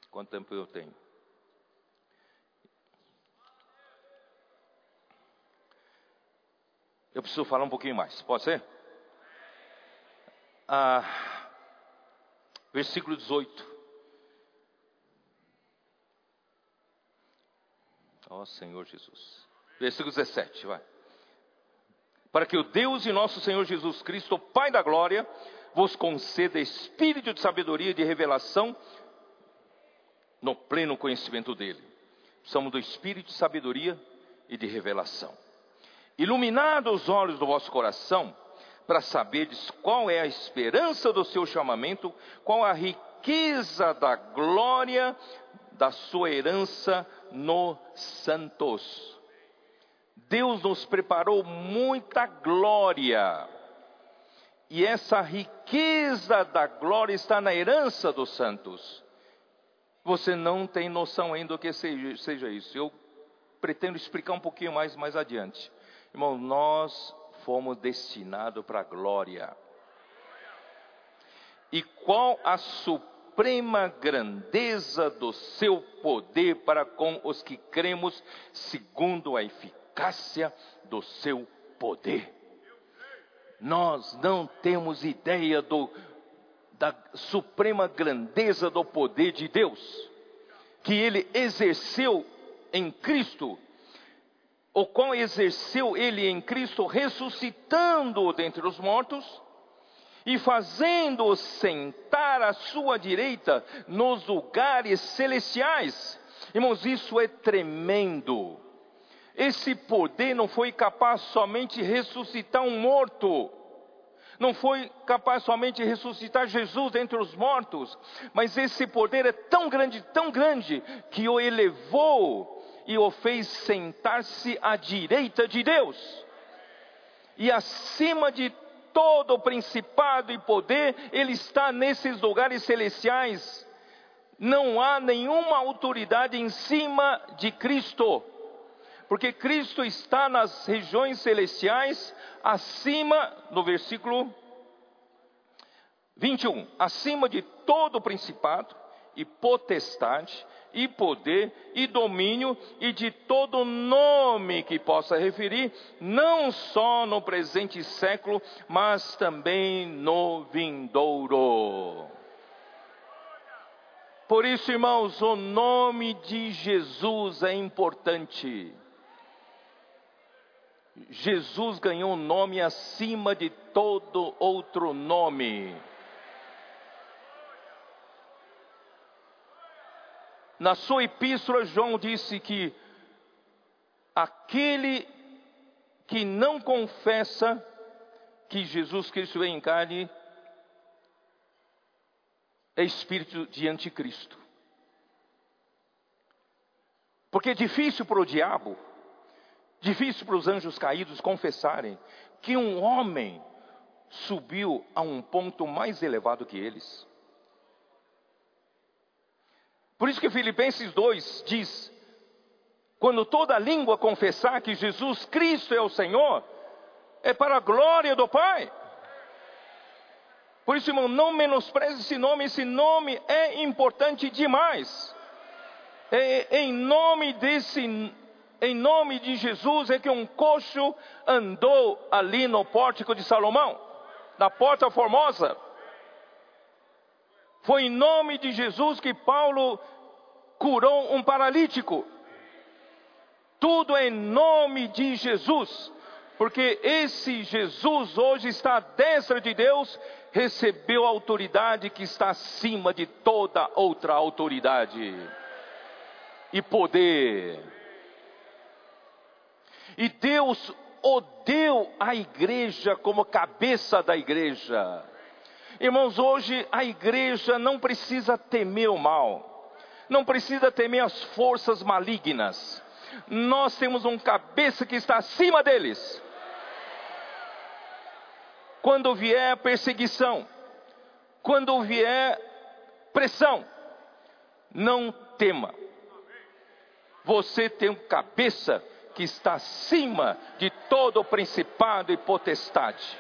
Speaker 2: Quanto tempo eu tenho? Eu preciso falar um pouquinho mais, pode ser? Ah, versículo 18. Ó Senhor Jesus. Versículo 17, vai. Para que o Deus e nosso Senhor Jesus Cristo, Pai da glória, vos conceda espírito de sabedoria e de revelação no pleno conhecimento dele. Somos do espírito de sabedoria e de revelação. Iluminados os olhos do vosso coração, para saberdes qual é a esperança do seu chamamento, qual a riqueza da glória da sua herança nos santos. Deus nos preparou muita glória e essa riqueza da glória está na herança dos santos. Você não tem noção ainda do que seja, seja isso. Eu pretendo explicar um pouquinho mais mais adiante. Irmão, nós fomos destinados para a glória. E qual a suprema grandeza do seu poder para com os que cremos, segundo a eficácia do seu poder. Nós não temos ideia do, da suprema grandeza do poder de Deus, que Ele exerceu em Cristo, o qual exerceu Ele em Cristo, ressuscitando-o dentre os mortos e fazendo-o sentar à sua direita nos lugares celestiais. Irmãos, isso é tremendo. Esse poder não foi capaz somente de ressuscitar um morto, não foi capaz somente de ressuscitar Jesus dentre os mortos, mas esse poder é tão grande, tão grande, que o elevou e o fez sentar-se à direita de Deus. E acima de todo o principado e poder, ele está nesses lugares celestiais. Não há nenhuma autoridade em cima de Cristo porque Cristo está nas regiões celestiais, acima, no versículo 21, acima de todo principado e potestade e poder e domínio e de todo nome que possa referir, não só no presente século, mas também no vindouro. Por isso, irmãos, o nome de Jesus é importante. Jesus ganhou um nome acima de todo outro nome. Na sua epístola, João disse que aquele que não confessa que Jesus Cristo veio em carne é espírito de anticristo. Porque é difícil para o diabo Difícil para os anjos caídos confessarem que um homem subiu a um ponto mais elevado que eles. Por isso que Filipenses 2 diz: quando toda língua confessar que Jesus Cristo é o Senhor, é para a glória do Pai. Por isso, irmão, não menospreze esse nome, esse nome é importante demais. É em nome desse em nome de Jesus é que um coxo andou ali no pórtico de Salomão, na porta formosa. Foi em nome de Jesus que Paulo curou um paralítico. Tudo é em nome de Jesus, porque esse Jesus hoje está à destra de Deus, recebeu a autoridade que está acima de toda outra autoridade e poder. E Deus o deu à igreja como cabeça da igreja. Irmãos, hoje a igreja não precisa temer o mal, não precisa temer as forças malignas. Nós temos um cabeça que está acima deles. Quando vier perseguição, quando vier pressão, não tema. Você tem um cabeça que está acima de todo principado e potestade.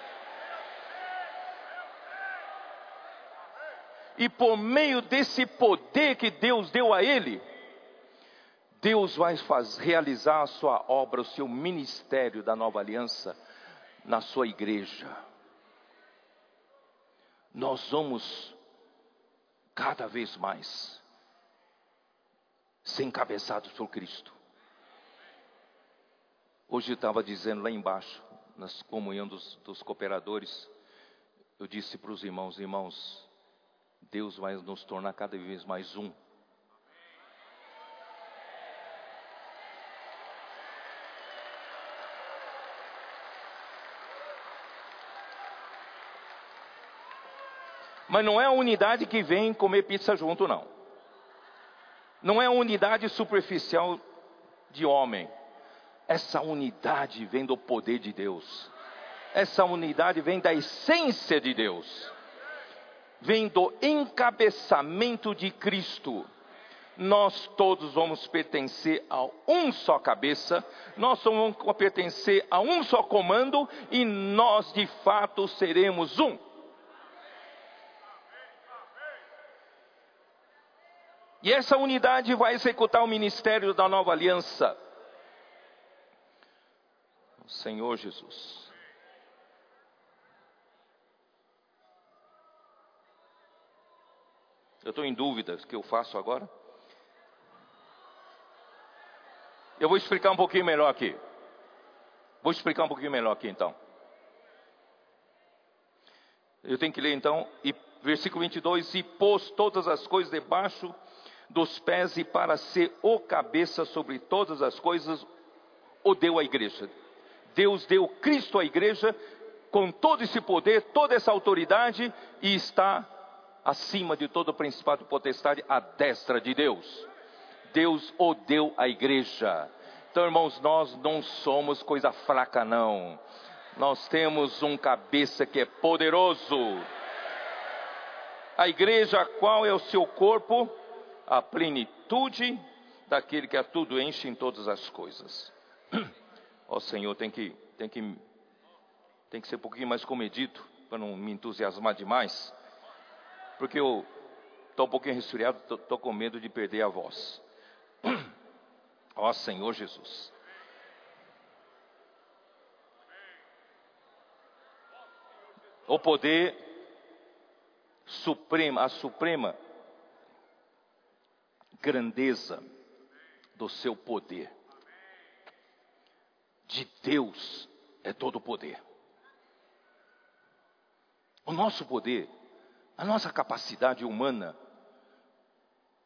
Speaker 2: E por meio desse poder que Deus deu a ele, Deus vai faz, realizar a sua obra, o seu ministério da nova aliança na sua igreja. Nós vamos cada vez mais ser encabeçados por Cristo. Hoje estava dizendo lá embaixo, na comunhão dos, dos cooperadores, eu disse para os irmãos: irmãos, Deus vai nos tornar cada vez mais um. Mas não é a unidade que vem comer pizza junto, não. Não é a unidade superficial de homem. Essa unidade vem do poder de Deus. Essa unidade vem da essência de Deus. Vem do encabeçamento de Cristo. Nós todos vamos pertencer a um só cabeça, nós vamos pertencer a um só comando e nós de fato seremos um. E essa unidade vai executar o ministério da nova aliança. Senhor Jesus. Eu estou em dúvida o que eu faço agora. Eu vou explicar um pouquinho melhor aqui. Vou explicar um pouquinho melhor aqui então. Eu tenho que ler então, e, versículo 22: E pôs todas as coisas debaixo dos pés, e para ser o cabeça sobre todas as coisas, o deu à igreja. Deus deu Cristo à igreja com todo esse poder, toda essa autoridade, e está acima de todo o principado e potestade, à destra de Deus. Deus o deu à igreja. Então, irmãos, nós não somos coisa fraca, não. Nós temos um cabeça que é poderoso. A igreja, qual é o seu corpo? A plenitude daquele que a tudo enche em todas as coisas. Ó Senhor, tem que, tem que, tem que ser um pouquinho mais comedido para não me entusiasmar demais, porque eu estou um pouquinho resfriado, estou com medo de perder a voz. Ó Senhor Jesus. O poder supremo, a suprema grandeza do seu poder. De Deus é todo o poder. O nosso poder, a nossa capacidade humana,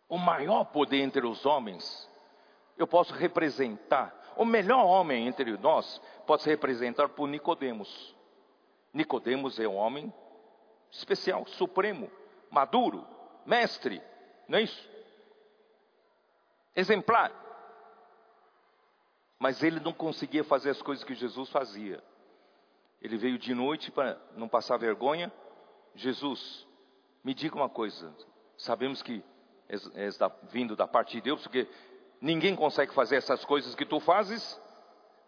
Speaker 2: o maior poder entre os homens eu posso representar. O melhor homem entre nós pode se representar por Nicodemos. Nicodemos é um homem especial, supremo, maduro, mestre, não é isso? Exemplar. Mas ele não conseguia fazer as coisas que Jesus fazia. Ele veio de noite para não passar vergonha. Jesus, me diga uma coisa. Sabemos que é, é vindo da parte de Deus, porque Ninguém consegue fazer essas coisas que tu fazes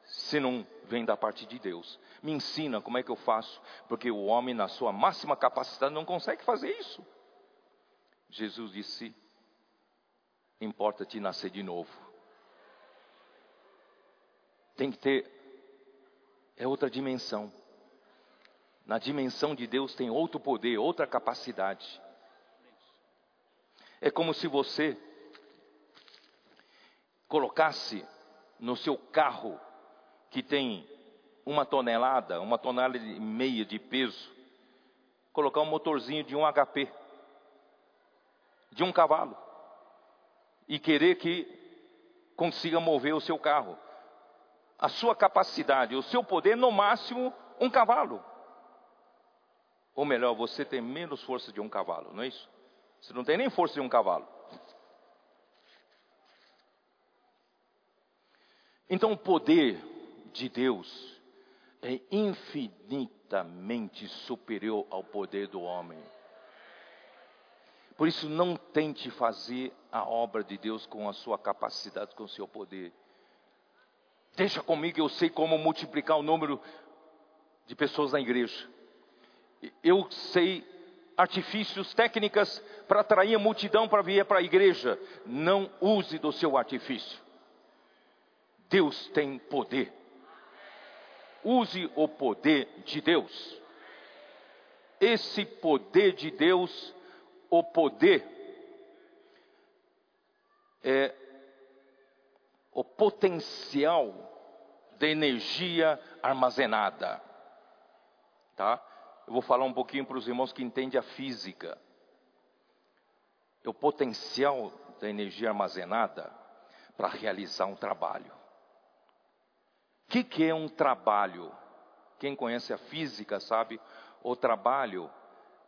Speaker 2: se não vem da parte de Deus. Me ensina como é que eu faço, porque o homem, na sua máxima capacidade, não consegue fazer isso. Jesus disse: Importa-te nascer de novo. Tem que ter, é outra dimensão. Na dimensão de Deus tem outro poder, outra capacidade. É como se você colocasse no seu carro, que tem uma tonelada, uma tonelada e meia de peso, colocar um motorzinho de um HP, de um cavalo, e querer que consiga mover o seu carro. A sua capacidade, o seu poder, no máximo, um cavalo. Ou melhor, você tem menos força de um cavalo, não é isso? Você não tem nem força de um cavalo. Então, o poder de Deus é infinitamente superior ao poder do homem. Por isso, não tente fazer a obra de Deus com a sua capacidade, com o seu poder. Deixa comigo, eu sei como multiplicar o número de pessoas na igreja. Eu sei artifícios, técnicas para atrair a multidão para vir para a igreja. Não use do seu artifício. Deus tem poder. Use o poder de Deus. Esse poder de Deus, o poder, é o potencial de energia armazenada. Tá? Eu vou falar um pouquinho para os irmãos que entendem a física. É o potencial da energia armazenada para realizar um trabalho que, que é um trabalho? Quem conhece a física sabe, o trabalho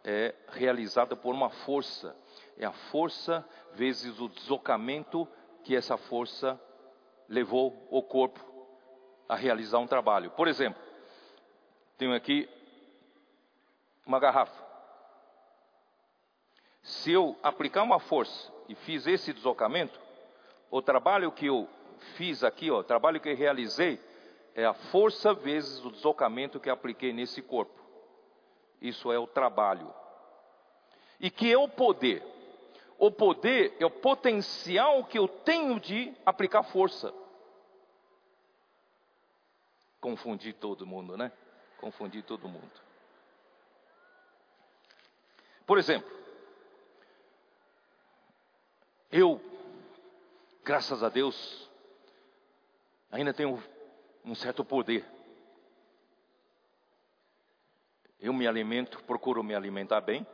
Speaker 2: é realizado por uma força. É a força vezes o deslocamento que essa força levou o corpo a realizar um trabalho. Por exemplo, tenho aqui uma garrafa. Se eu aplicar uma força e fiz esse deslocamento, o trabalho que eu fiz aqui, ó, o trabalho que eu realizei, é a força vezes o deslocamento que apliquei nesse corpo. Isso é o trabalho. E que é o poder? O poder é o potencial que eu tenho de aplicar força. Confundir todo mundo, né? Confundir todo mundo. Por exemplo, Eu, graças a Deus, ainda tenho um certo poder. Eu me alimento, procuro me alimentar bem,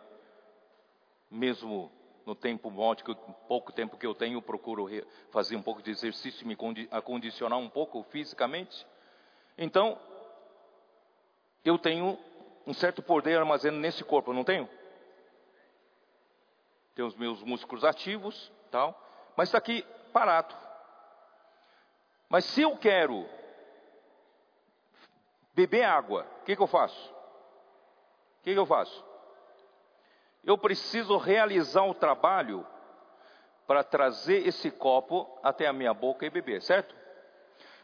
Speaker 2: mesmo no tempo módico, pouco tempo que eu tenho, procuro fazer um pouco de exercício, me acondicionar um pouco fisicamente. Então, eu tenho um certo poder armazenado nesse corpo, não tenho? Tenho os meus músculos ativos, tal, mas está aqui parado. Mas se eu quero beber água, o que, que eu faço? O que, que eu faço? Eu preciso realizar o trabalho para trazer esse copo até a minha boca e beber, certo?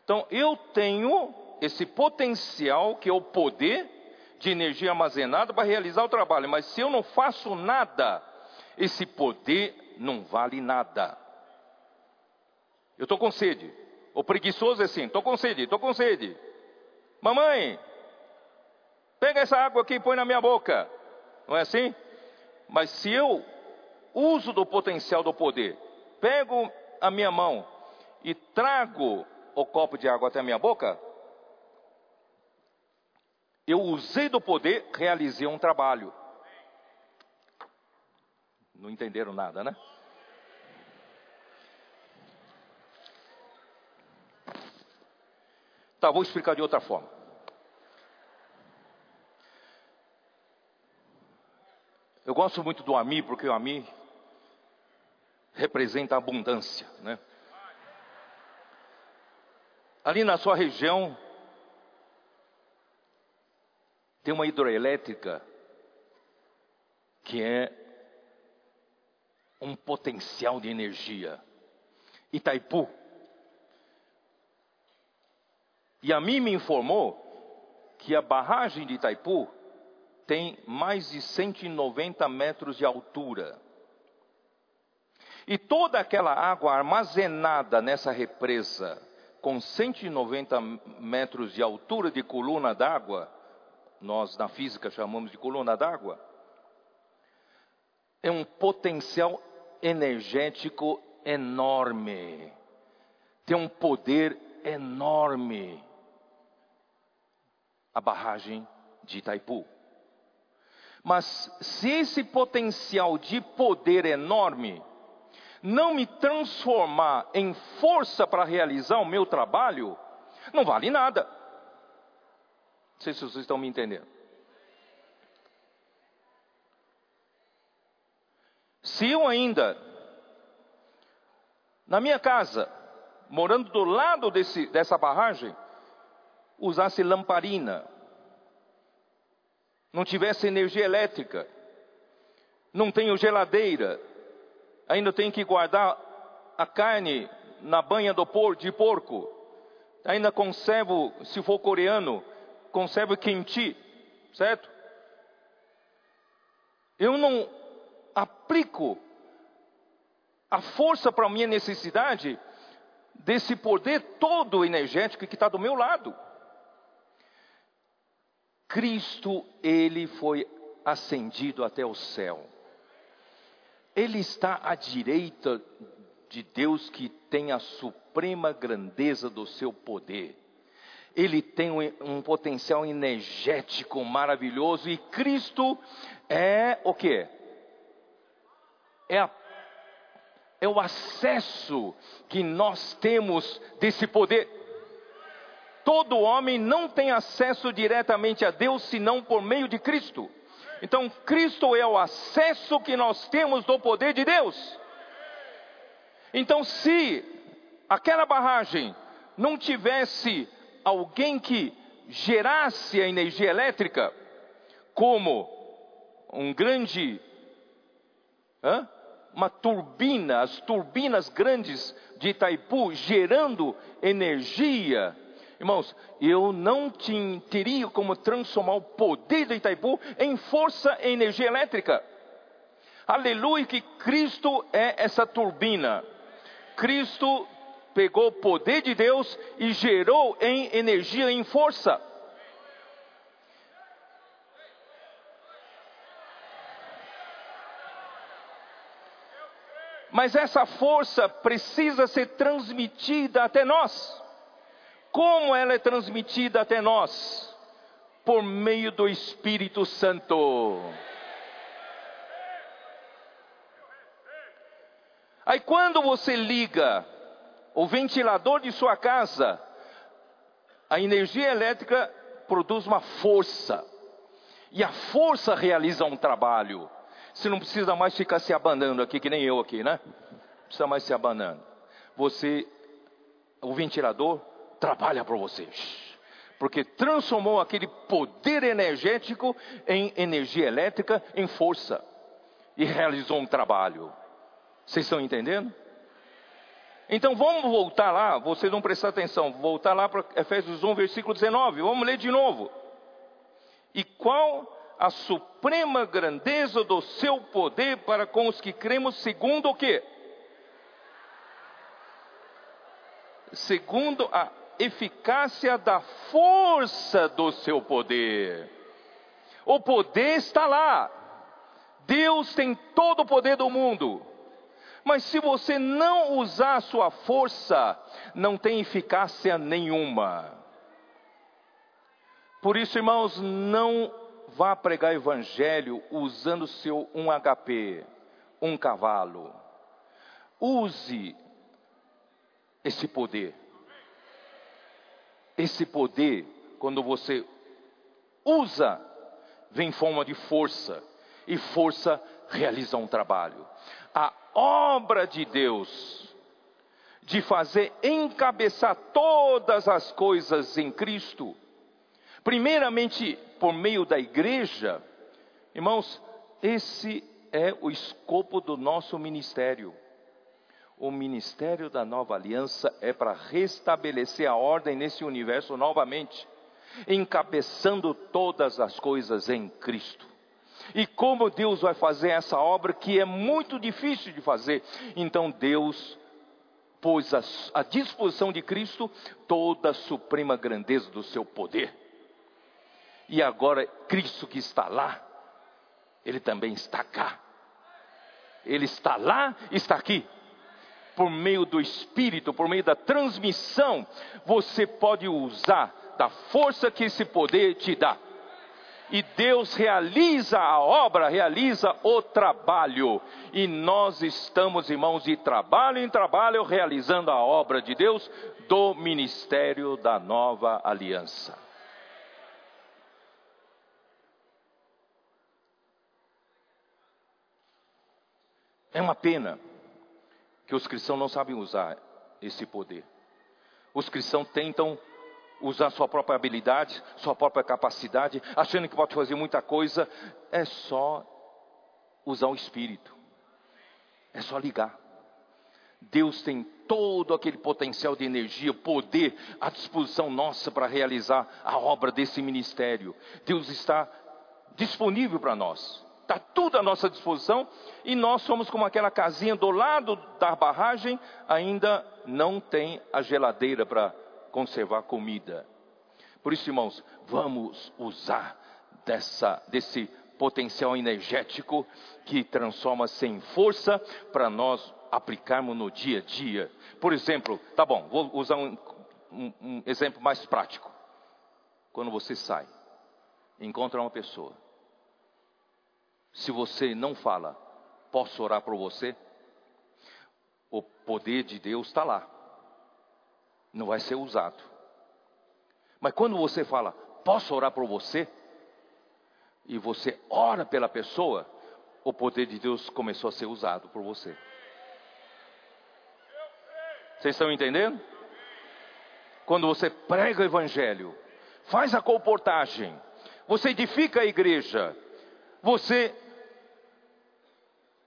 Speaker 2: Então eu tenho esse potencial que é o poder de energia armazenada para realizar o trabalho, mas se eu não faço nada, esse poder não vale nada. Eu estou com sede. O preguiçoso é assim: estou com sede, estou com sede. Mamãe, pega essa água aqui e põe na minha boca. Não é assim? Mas se eu uso do potencial do poder, pego a minha mão e trago o copo de água até a minha boca, eu usei do poder, realizei um trabalho. Não entenderam nada, né? Tá, vou explicar de outra forma. Eu gosto muito do Ami, porque o Ami representa a abundância, né? Ali na sua região tem uma hidroelétrica que é um potencial de energia. Itaipu. E a mim me informou que a barragem de Itaipu tem mais de 190 metros de altura. E toda aquela água armazenada nessa represa, com 190 metros de altura de coluna d'água, nós na física chamamos de coluna d'água, é um potencial energético enorme, tem um poder enorme. A barragem de Itaipu. Mas se esse potencial de poder enorme não me transformar em força para realizar o meu trabalho, não vale nada. Não sei se vocês estão me entendendo. Se eu ainda, na minha casa, morando do lado desse, dessa barragem, usasse lamparina, não tivesse energia elétrica, não tenho geladeira, ainda tenho que guardar a carne na banha do por, de porco, ainda conservo, se for coreano, conservo kimchi, certo? Eu não aplico a força para a minha necessidade desse poder todo energético que está do meu lado. Cristo, ele foi ascendido até o céu. Ele está à direita de Deus que tem a suprema grandeza do seu poder. Ele tem um, um potencial energético maravilhoso e Cristo é o que? É, a, é o acesso que nós temos desse poder. Todo homem não tem acesso diretamente a Deus senão por meio de Cristo. Então, Cristo é o acesso que nós temos do poder de Deus. Então, se aquela barragem não tivesse alguém que gerasse a energia elétrica, como um grande, hã? uma turbina, as turbinas grandes de Itaipu gerando energia Irmãos, eu não teria como transformar o poder de Itaipu em força e energia elétrica. Aleluia, que Cristo é essa turbina. Cristo pegou o poder de Deus e gerou em energia, em força. Mas essa força precisa ser transmitida até nós. Como ela é transmitida até nós? Por meio do Espírito Santo. Aí quando você liga o ventilador de sua casa, a energia elétrica produz uma força. E a força realiza um trabalho. Você não precisa mais ficar se abanando aqui, que nem eu aqui, né? Não precisa mais se abanando. Você, o ventilador, trabalha para você. Porque transformou aquele poder energético em energia elétrica, em força. E realizou um trabalho. Vocês estão entendendo? Então vamos voltar lá, vocês não prestar atenção, voltar lá para Efésios 1, versículo 19, vamos ler de novo. E qual a suprema grandeza do seu poder para com os que cremos, segundo o quê? Segundo a eficácia da força do seu poder. O poder está lá. Deus tem todo o poder do mundo. Mas se você não usar a sua força, não tem eficácia nenhuma. Por isso, irmãos, não vá pregar evangelho usando seu um HP, um cavalo. Use esse poder. Esse poder, quando você usa, vem em forma de força, e força realiza um trabalho a obra de Deus, de fazer encabeçar todas as coisas em Cristo, primeiramente por meio da igreja, irmãos, esse é o escopo do nosso ministério. O ministério da nova aliança é para restabelecer a ordem nesse universo novamente, encabeçando todas as coisas em Cristo. E como Deus vai fazer essa obra que é muito difícil de fazer? Então Deus pôs à disposição de Cristo toda a suprema grandeza do seu poder. E agora Cristo que está lá, ele também está cá. Ele está lá, está aqui. Por meio do Espírito, por meio da transmissão, você pode usar da força que esse poder te dá e Deus realiza a obra, realiza o trabalho. E nós estamos, irmãos, de trabalho em trabalho, realizando a obra de Deus do ministério da nova aliança. É uma pena que os cristãos não sabem usar esse poder. Os cristãos tentam usar sua própria habilidade, sua própria capacidade, achando que pode fazer muita coisa, é só usar o espírito. É só ligar. Deus tem todo aquele potencial de energia, poder à disposição nossa para realizar a obra desse ministério. Deus está disponível para nós. Está tudo à nossa disposição e nós somos como aquela casinha do lado da barragem, ainda não tem a geladeira para conservar comida. Por isso, irmãos, vamos usar dessa, desse potencial energético que transforma-se em força para nós aplicarmos no dia a dia. Por exemplo, tá bom, vou usar um, um, um exemplo mais prático. Quando você sai, encontra uma pessoa. Se você não fala, posso orar por você? O poder de Deus está lá não vai ser usado. Mas quando você fala, posso orar por você? E você ora pela pessoa, o poder de Deus começou a ser usado por você. Vocês estão entendendo? Quando você prega o evangelho, faz a comportagem, você edifica a igreja, você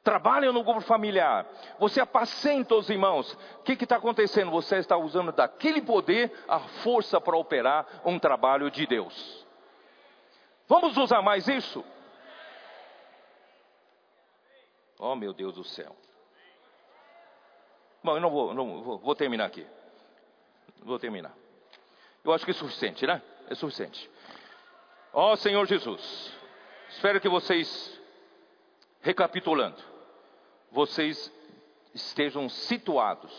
Speaker 2: trabalha no grupo familiar, você apacenta os irmãos, o que está acontecendo? Você está usando daquele poder a força para operar um trabalho de Deus. Vamos usar mais isso? Oh meu Deus do céu. Bom, eu não vou, não vou, vou terminar aqui. Vou terminar. Eu acho que é suficiente, né? É suficiente. Ó oh, Senhor Jesus, espero que vocês, recapitulando, vocês estejam situados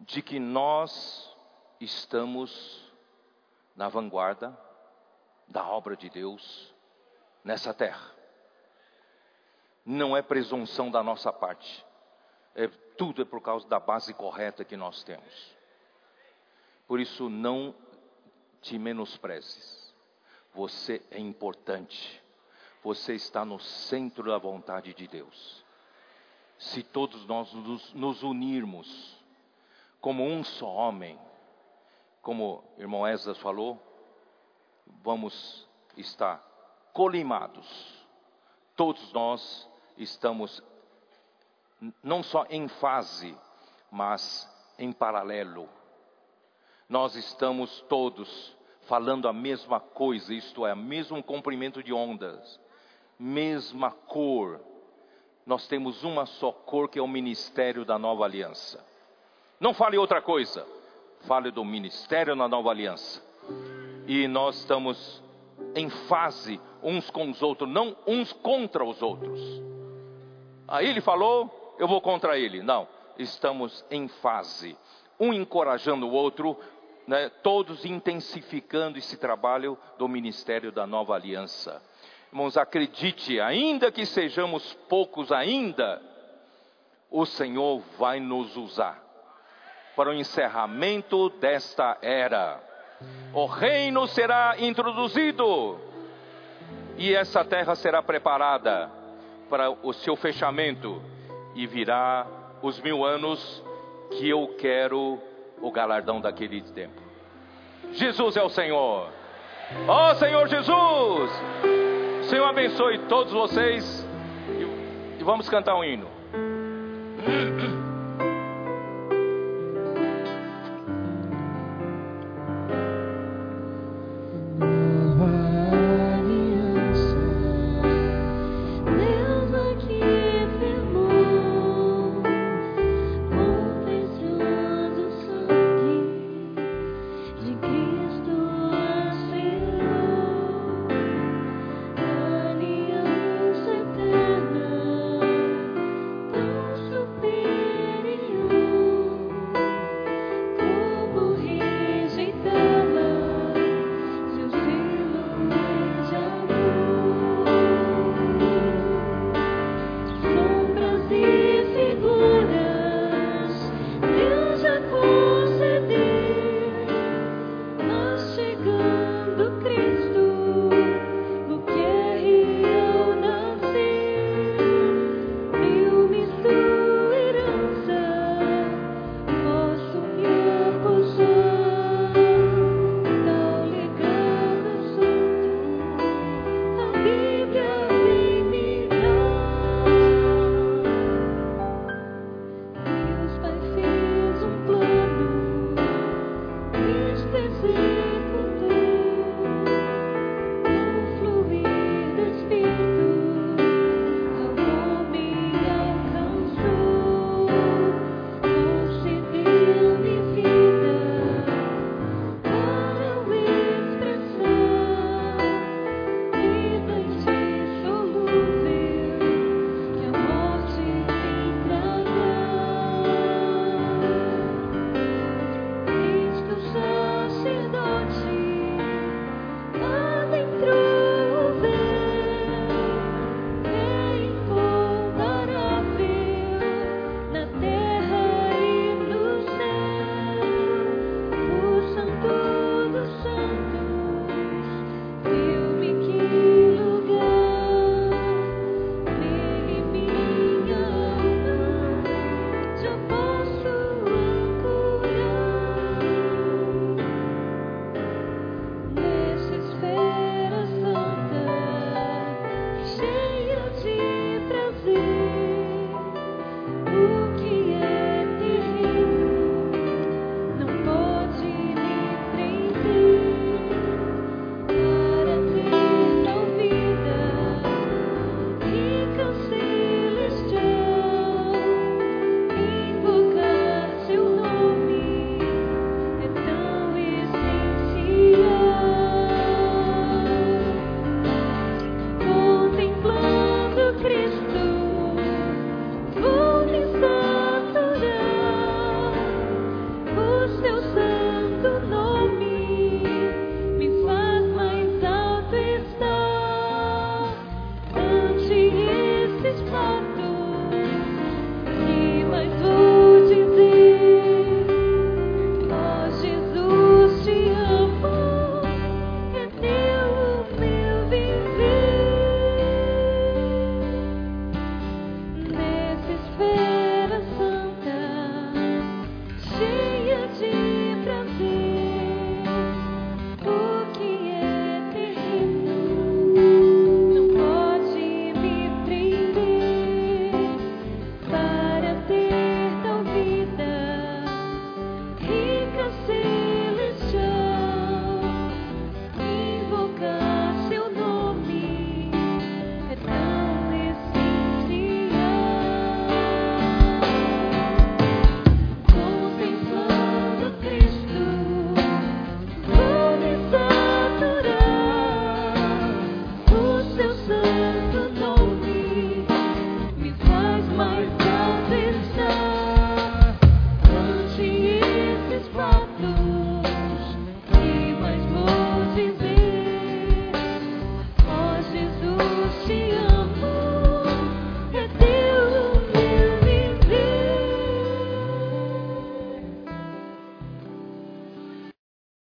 Speaker 2: de que nós estamos na vanguarda da obra de Deus nessa terra. Não é presunção da nossa parte, é, tudo é por causa da base correta que nós temos. Por isso, não te menosprezes. Você é importante. Você está no centro da vontade de Deus. Se todos nós nos, unirmos como um só homem, como o irmão Esdras falou, vamos estar colimados. Todos nós estamos não só em fase, mas em paralelo. Nós estamos todos falando a mesma coisa, isto é, mesmo comprimento de ondas, mesma cor. Nós temos uma só cor que é o ministério da nova aliança. Não fale outra coisa, fale do ministério na nova aliança. E nós estamos em fase uns com os outros, não uns contra os outros. Aí ele falou, eu vou contra ele. Não, estamos em fase, um encorajando o outro, né, todos intensificando esse trabalho do ministério da nova aliança. Irmãos, acredite, ainda que sejamos poucos ainda, o Senhor vai nos usar para o encerramento desta era. O reino será introduzido e essa terra será preparada para o seu fechamento e virá os mil anos que eu quero o galardão daquele tempo. Jesus é o Senhor. Ó oh, Senhor Jesus! Senhor abençoe todos vocês e, vamos cantar um hino.